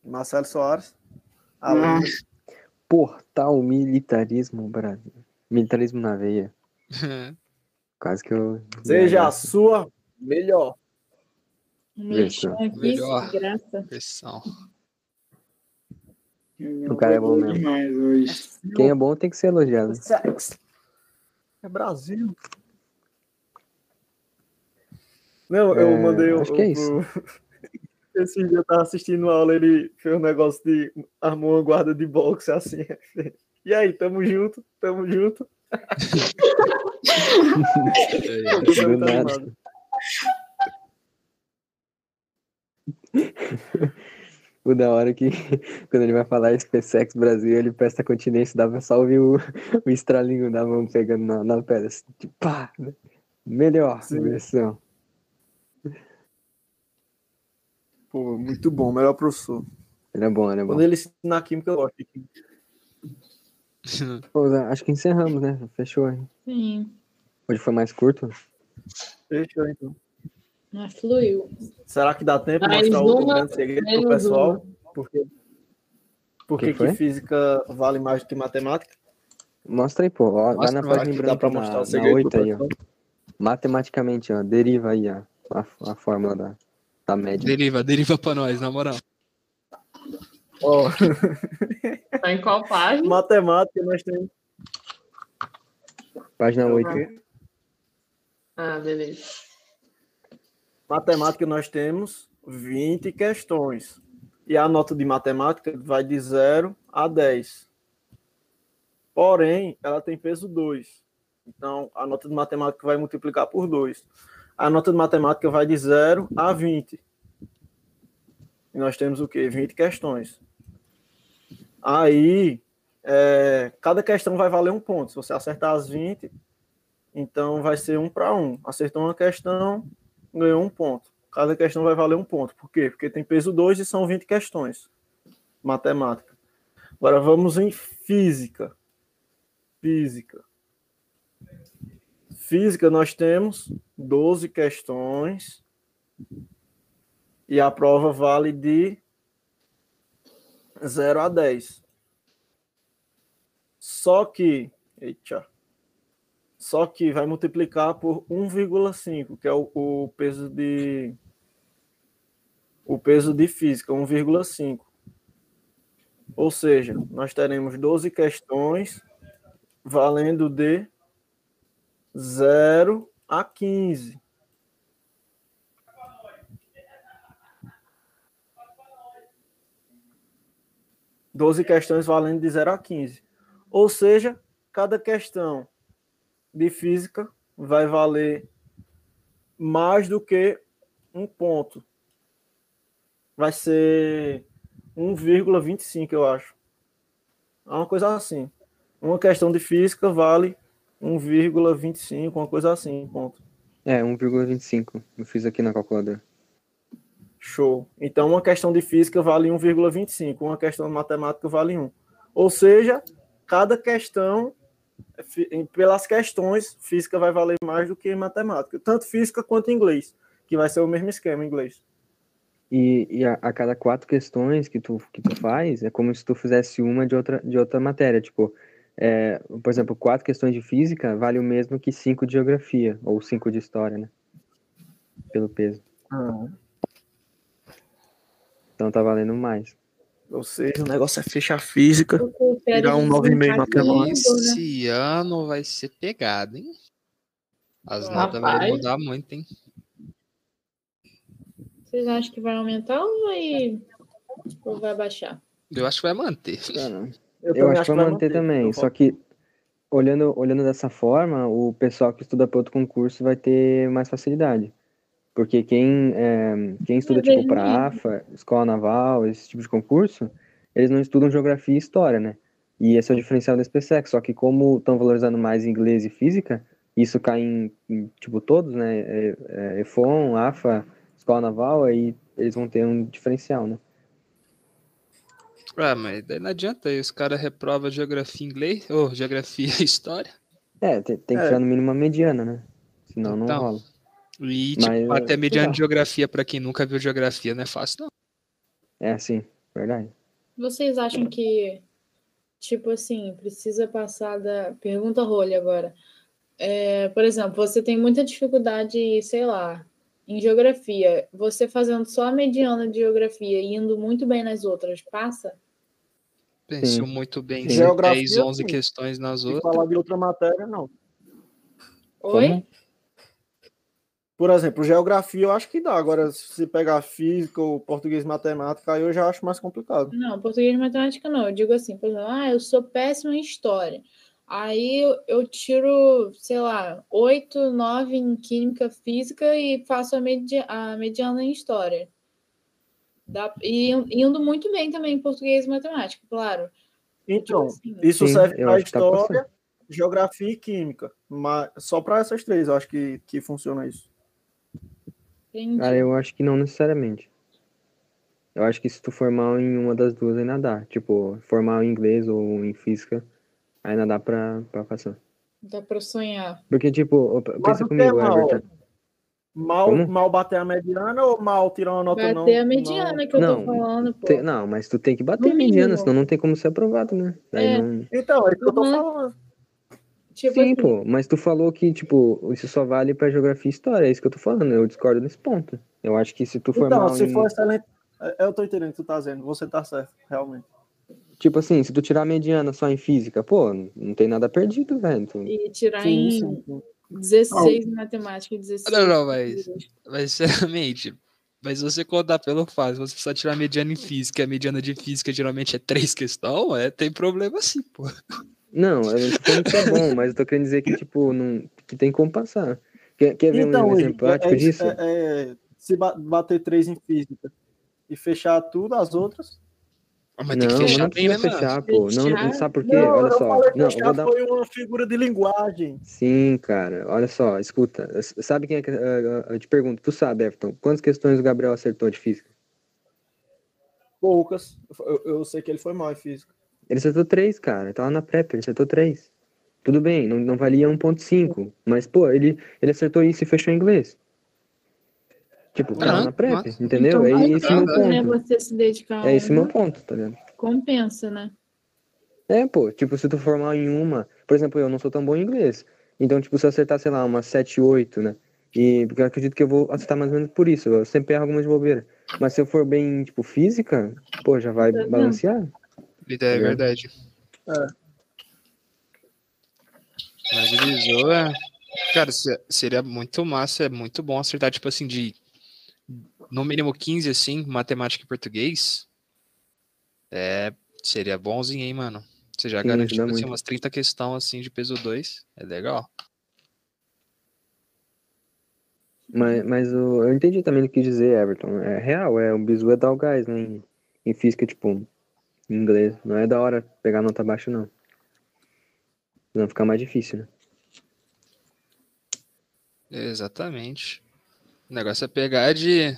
Marcelo Soares. Ah, Além Portal Militarismo Brasil. Militarismo na veia. Quase que eu. Seja a sua melhor. Melhor. que graça. O cara é bom mesmo. demais hoje. Quem é bom tem que ser elogiado. Sexo. É Brasil. Não, eu É, mandei o. acho que é isso. o- [laughs] Esse dia eu tava assistindo aula, ele fez um negócio de. armou uma guarda de boxe assim. [laughs] E aí, tamo junto, tamo junto. [laughs] Do Tá nada. O da hora que quando ele vai falar SpaceX Brasil, ele presta continência, dá pra só ouvir o, o estralinho da mão pegando na, na pedra. Assim, tipo, pá! né? Melhor Sim. versão. Pô, muito bom, melhor professor. Ele é bom, ele é bom. Quando ele ensina química, eu gosto. de [laughs] química. Pô, acho que encerramos, né? Fechou aí. Sim, Hoje foi mais curto. Fechou, então. mas fluiu. Será que dá tempo de mostrar o uma, grande segredo pro pessoal? Porque, por Que que, física vale mais do que matemática? Mostra aí, pô. Ó, vai Mostra, na vai, página branca, dá pra na, mostrar o na segredo 8 pro aí, ó. Matematicamente, ó. Deriva aí, ó. A, a fórmula da, da média. Deriva, deriva pra nós, na moral. Ó, tá em qual página? matemática nós temos. Página 8. Ah, beleza. Matemática nós temos 20 questões. E a nota de matemática vai de 0 a 10. Porém, ela tem peso 2. Então, a nota de matemática vai multiplicar por 2. A nota de matemática vai de 0 a 20. E nós temos o quê? 20 questões. Aí, é, cada questão vai valer um ponto. Se você acertar as 20, então vai ser um para um. Acertou uma questão, ganhou um ponto. Cada questão vai valer um ponto. Por quê? Porque tem peso 2 e são 20 questões. Matemática. Agora vamos em física. Física. Física nós temos 12 questões. E a prova vale de 0 a 10. Só que, eita, só que vai multiplicar por 1,5, que é o, o peso de o peso de física, 1,5. Ou seja, nós teremos 12 questões valendo de 0 a 15. Doze questões valendo de 0 a 15. Ou seja, cada questão de física vai valer mais do que um ponto. Vai ser 1,25, eu acho. É uma coisa assim. Uma questão de física vale 1,25, uma coisa assim, ponto. É, 1,25. Eu fiz aqui na calculadora. Show. Então, uma questão de física vale 1,25, uma questão de matemática vale 1. Ou seja, cada questão, pelas questões, física vai valer mais do que matemática. Tanto física quanto inglês, que vai ser o mesmo esquema em inglês. E, e a, a cada quatro questões que tu, que tu faz, é como se tu fizesse uma de outra, de outra matéria. Tipo, é, por exemplo, quatro questões de física vale o mesmo que cinco de geografia, ou cinco de história, né? Pelo peso. Ah, Então tá valendo mais. ou seja, o negócio é fechar física, tirar um 9,5 desempatar matemática. né? Esse ano vai ser pegado, hein? As notas vão mudar muito, hein? Vocês acham que vai aumentar ou vai, ou vai baixar? Eu acho que vai manter. Eu, Eu, também acho que vai manter também, só que olhando, olhando dessa forma, o pessoal que estuda para outro concurso vai ter mais facilidade. Porque quem, é, quem estuda, tipo, para AFA, Escola Naval, esse tipo de concurso, eles não estudam geografia e história, né? E esse é o diferencial da SpaceX, só que como estão valorizando mais inglês e física, isso cai em, em, tipo, todos, né? É, é, EFON, AFA, Escola Naval, aí eles vão ter um diferencial, né? Ah, mas daí não adianta aí, os caras reprovam geografia em inglês, ou geografia e [laughs] história. É, tem, tem que É. tirar no mínimo uma mediana, né? Senão não Então. rola. E, tipo, Mas, até mediano sei de geografia, pra quem nunca viu geografia, não é fácil, não. É, sim, verdade. Vocês acham que, tipo assim, precisa passar da. Pergunta rolha agora. É, por exemplo, você tem muita dificuldade, sei lá, em geografia. Você fazendo só a mediana de geografia e indo muito bem nas outras, passa? Pensou Sim. muito bem. Geografia, 10, 11 sim. questões nas Se outras. falar de outra matéria, não. Oi? Como? Por exemplo, geografia eu acho que dá. Agora, se pegar física ou português e matemática, aí eu já acho mais complicado. Não, português e matemática não. Eu digo assim, por exemplo, ah, eu sou péssimo em história. Aí eu, eu tiro, sei lá, 8, 9 em química física e faço a, medi a mediana em história. Dá, e indo muito bem também em português e matemática, claro. Então, Tipo assim, isso Sim, serve para tá história, geografia e química. Mas só para essas três eu acho que, que funciona isso. entendi. Cara, eu acho que não necessariamente. Eu acho que se tu for mal em uma das duas, ainda dá. Tipo, for mal em inglês ou em física, ainda dá pra, pra passar. Dá pra sonhar. Porque, tipo, pensa Mas o que é comigo? Everton. Mal, Como? mal bater a mediana ou mal tirar uma nota não? Bater a mediana que eu Não, tô falando, pô. Tem- não, mas tu tem que bater No a mediana, mínimo. senão não tem como ser aprovado, né? É. não... Então, é isso que eu tô Uhum. falando. Tipo Sim, assim, pô, mas tu falou que, tipo, isso só vale pra geografia e história, é isso que eu tô falando, eu discordo nesse ponto. Eu acho que se tu for Então, mal se em... for excelente. é, Eu tô entendendo o que tu tá dizendo. Você tá certo, realmente. Tipo assim, se tu tirar a mediana só em física, pô, não tem nada perdido, velho. Tu- e tirar Sim, em sim, sim. 16 em matemática e 16 Não, não, mas, mas [laughs] sinceramente, mas você contar pelo fácil, você só tirar a mediana em física, a mediana de física geralmente é três questões, é, tem problema sim, pô. Não, eu não que é bom, mas eu tô querendo dizer que, tipo, não, que tem como passar. Quer, quer ver um Então, exemplo Igor, prático é, isso, disso? é- é- se ba- bater três em física e fechar tudo, as outras. Ah, Mas não, tem que fechar não bem, né, fechar, pô. Não, não, sabe por quê? Não, Olha só. Não, vou dar... foi uma figura de linguagem. Sim, cara, olha só, escuta. Sabe quem é que. eh, Eu te pergunto, tu sabe, Everton, quantas questões o Gabriel acertou de física? Poucas. Eu, eu sei que ele foi mal em física. Ele acertou três, cara. Tava na prep, ele acertou três. Tudo bem, não, não valia 1.5. Mas, pô, ele, ele acertou isso e fechou em inglês. Tipo, Ah, na prep, nossa. entendeu? Então, é esse o meu né, ponto. você se dedicar É esse meu ponto, tá ligado? compensa, né? É, pô, tipo, se tu formar em uma, por exemplo, eu não sou tão bom em inglês. Então, tipo, se eu acertar, sei lá, uma 7, 8, né? E porque eu acredito que eu vou acertar mais ou menos por isso. Eu sempre erro algumas de bobeira. Mas se eu for bem, tipo, física, pô, já vai Tá vendo? balancear. Ideia é É. verdade. Mas o visor é. Cara, se- seria muito massa, é muito bom acertar, tipo assim, de no mínimo 15, assim, matemática e português. É, seria bonzinho, hein, mano? Você já Sim, garante, ajuda tipo assim, muito. umas 30 questões, assim, de peso 2. É legal. Mas, mas o, eu entendi também o que dizer, Everton. É real, é o bizu é dar o gás, né? Em, em física, tipo, em inglês. Não é da hora pegar nota baixa, não. Não ficar mais difícil, né? Exatamente. O negócio é pegar de.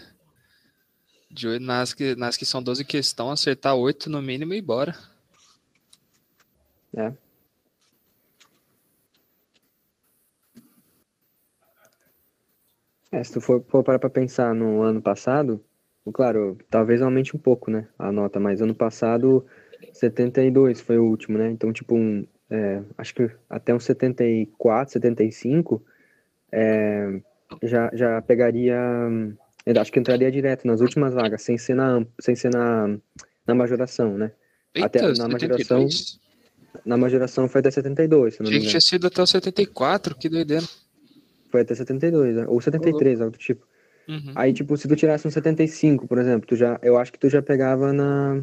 De oito- nas, que, nas que são 12 questões, acertar 8 no mínimo e ir embora. É. É, se tu for, for parar pra pensar no ano passado, Claro, talvez aumente um pouco, né, a nota, mas ano passado 72 foi o último, né? Então, tipo, um, é, acho que até uns 74, 75, é, já, já pegaria, acho que entraria direto nas últimas vagas, sem ser na, sem ser na, na majoração, né? Eita, até na 72? majoração, na majoração foi até 72, se não tinha sido até o 74, que doideira. Foi até 72, né? ou 73, algo do tipo. Uhum. Aí, tipo, se tu tirasse um 75, por exemplo, tu já, eu acho que tu já pegava na,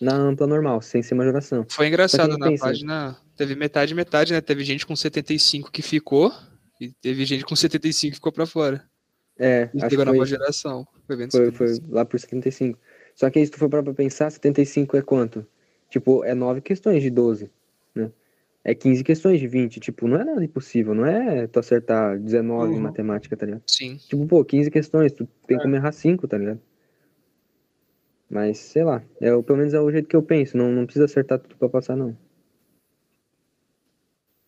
na ampla normal, sem ser majoração. Foi engraçado, na pensa- página teve metade metade, né? Teve gente com 75 que ficou e teve gente com 75 que ficou pra fora. É, chegou que na foi, majoração. Foi foi, foi lá por 75. Só que aí, se tu for pra pensar, 75 é quanto? Tipo, é 9 questões de 12, né? É 15 questões de 20, tipo, não é nada impossível, não é tu acertar 19 em Uhum. matemática, tá ligado? Sim. Tipo, pô, 15 questões, tu tem É. como errar 5, tá ligado? Mas, sei lá, é, pelo menos é o jeito que eu penso, não, não precisa acertar tudo pra passar, não.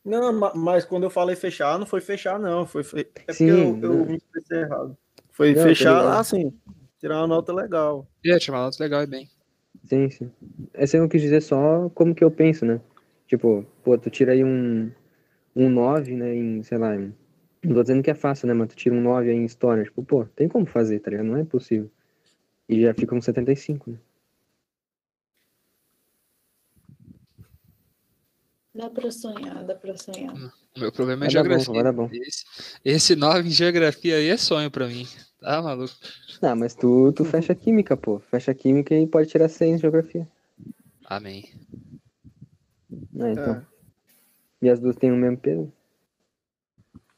Não, ma- mas quando eu falei fechar, não foi fechar, não. Foi, fe- é porque Sim, eu, eu não. me expressei errado. Foi Não, tô fechar, assim, tirar uma nota legal. E é, tinha uma nota legal e bem. Sim, sim. Essa eu quis dizer só como que eu penso, né? Tipo, pô, tu tira aí um, um 9, né, em, sei lá, em- não tô dizendo que é fácil, né, mas tu tira um 9 aí em história, tipo, pô, tem como fazer, tá ligado? Não é possível. E já fica um 75, né? Dá pra sonhar, dá pra sonhar. O meu problema é Vai dar bom, geografia. vai dar bom. Esse, esse 9 em geografia aí é sonho pra mim. Tá maluco? Ah, mas tu, tu fecha a química, pô. Fecha a química e pode tirar 100 em geografia. Amém. É, então. É. E as duas têm o mesmo peso?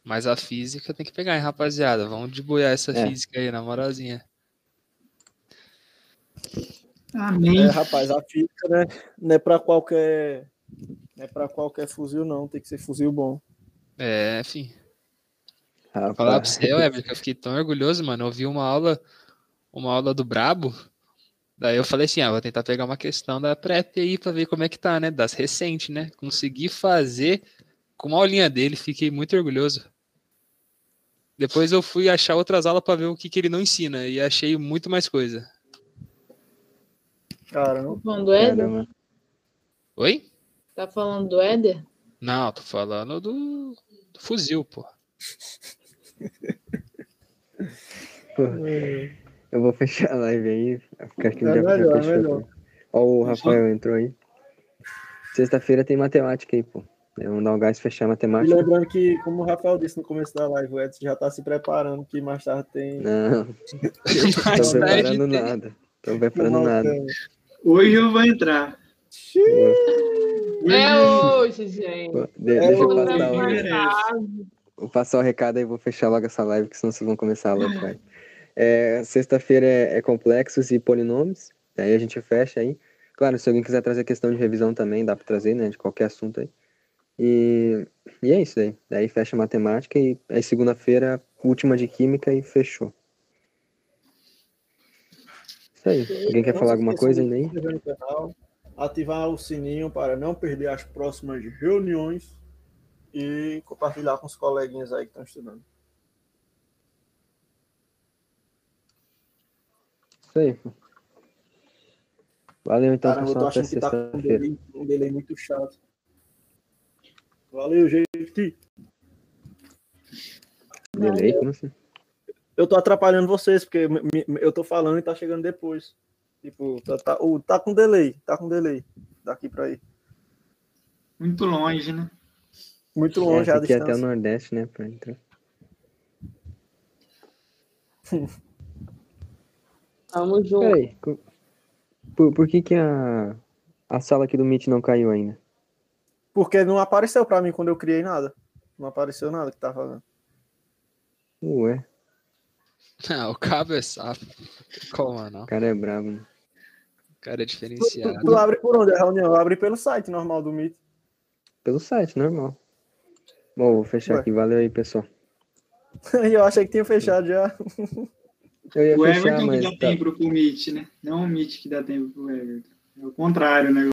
Mas a física tem que pegar, hein, rapaziada. Vamos debuiar essa É. física aí, na moralzinha. Amém. É, rapaz, a física, né? Não é pra qualquer. Não é pra qualquer fuzil, não. Tem que ser fuzil bom. É, enfim. Rapaz. Falar pra você, Weber, que eu fiquei tão orgulhoso, mano. Eu vi uma aula, uma aula do Brabo. Daí eu falei assim, ah, vou tentar pegar uma questão da prep aí pra ver como é que tá, né? Das recentes, né? Consegui fazer com uma aulinha dele, fiquei muito orgulhoso. Depois eu fui achar outras aulas pra ver o que, que ele não ensina e achei muito mais coisa. Caramba. Do? Caramba. Oi? Tá falando do Éder? Não, tô falando do, do fuzil, pô. [laughs] Pô, eu vou fechar a live aí. Ficar aqui É melhor, é fechar, melhor. Ó, o Rafael entrou aí. Sexta-feira tem matemática aí, pô. Vamos dar um gás e fechar a E matemática. lembrando que, como o Rafael disse no começo da live, o Edson já tá se preparando, que mais tarde tem. Não, [laughs] Mais tô preparando tem- nada. Tô preparando nada. Hoje eu vou entrar. É hoje, gente. De- É deixa eu passar o, merece. vou passar o recado aí, vou fechar logo essa live, que senão vocês vão começar a loucar. [laughs] É, Sexta-feira é, é complexos e polinômios. Aí a gente fecha aí. Claro, se alguém quiser trazer questão de revisão também, dá pra trazer, né? De qualquer assunto aí. E, e é isso aí. Daí fecha matemática e aí segunda-feira, última de química e fechou. Isso aí. Alguém quer falar alguma coisa ainda aí? Ativar o sininho para não perder as próximas reuniões e compartilhar com os coleguinhas aí que estão estudando. Isso aí. Valeu então, Caramba, eu tô pessoal. Achando que tá com um delay, um delay muito chato. Valeu, gente. Delay? Como assim? Eu tô atrapalhando vocês, porque eu tô falando e tá chegando depois. Tipo, tá, tá, tá com delay, tá com delay. Daqui pra aí. Muito longe, né? Muito É, longe a tem que ir até o distância. Nordeste, né? Pra entrar. [laughs] Tamo junto. Peraí, por, por que que a, a sala aqui do Meet não caiu ainda? Porque não apareceu pra mim quando eu criei nada. Não apareceu nada que tava fazendo. Ué, [laughs] Ah, o cabo é safo. Como não? o cara é brabo. né? O cara é Tu, diferenciado. tu abre por onde a reunião? Eu abri pelo site normal do Meet. Pelo site, normal. Bom, vou fechar Ué. aqui. Valeu aí, pessoal. [laughs] Eu achei que tinha fechado já. Eu ia O fechar, Everton que mas dá tá, tempo pro Meet, né? Não o Meet que dá tempo pro Everton. É o contrário, né?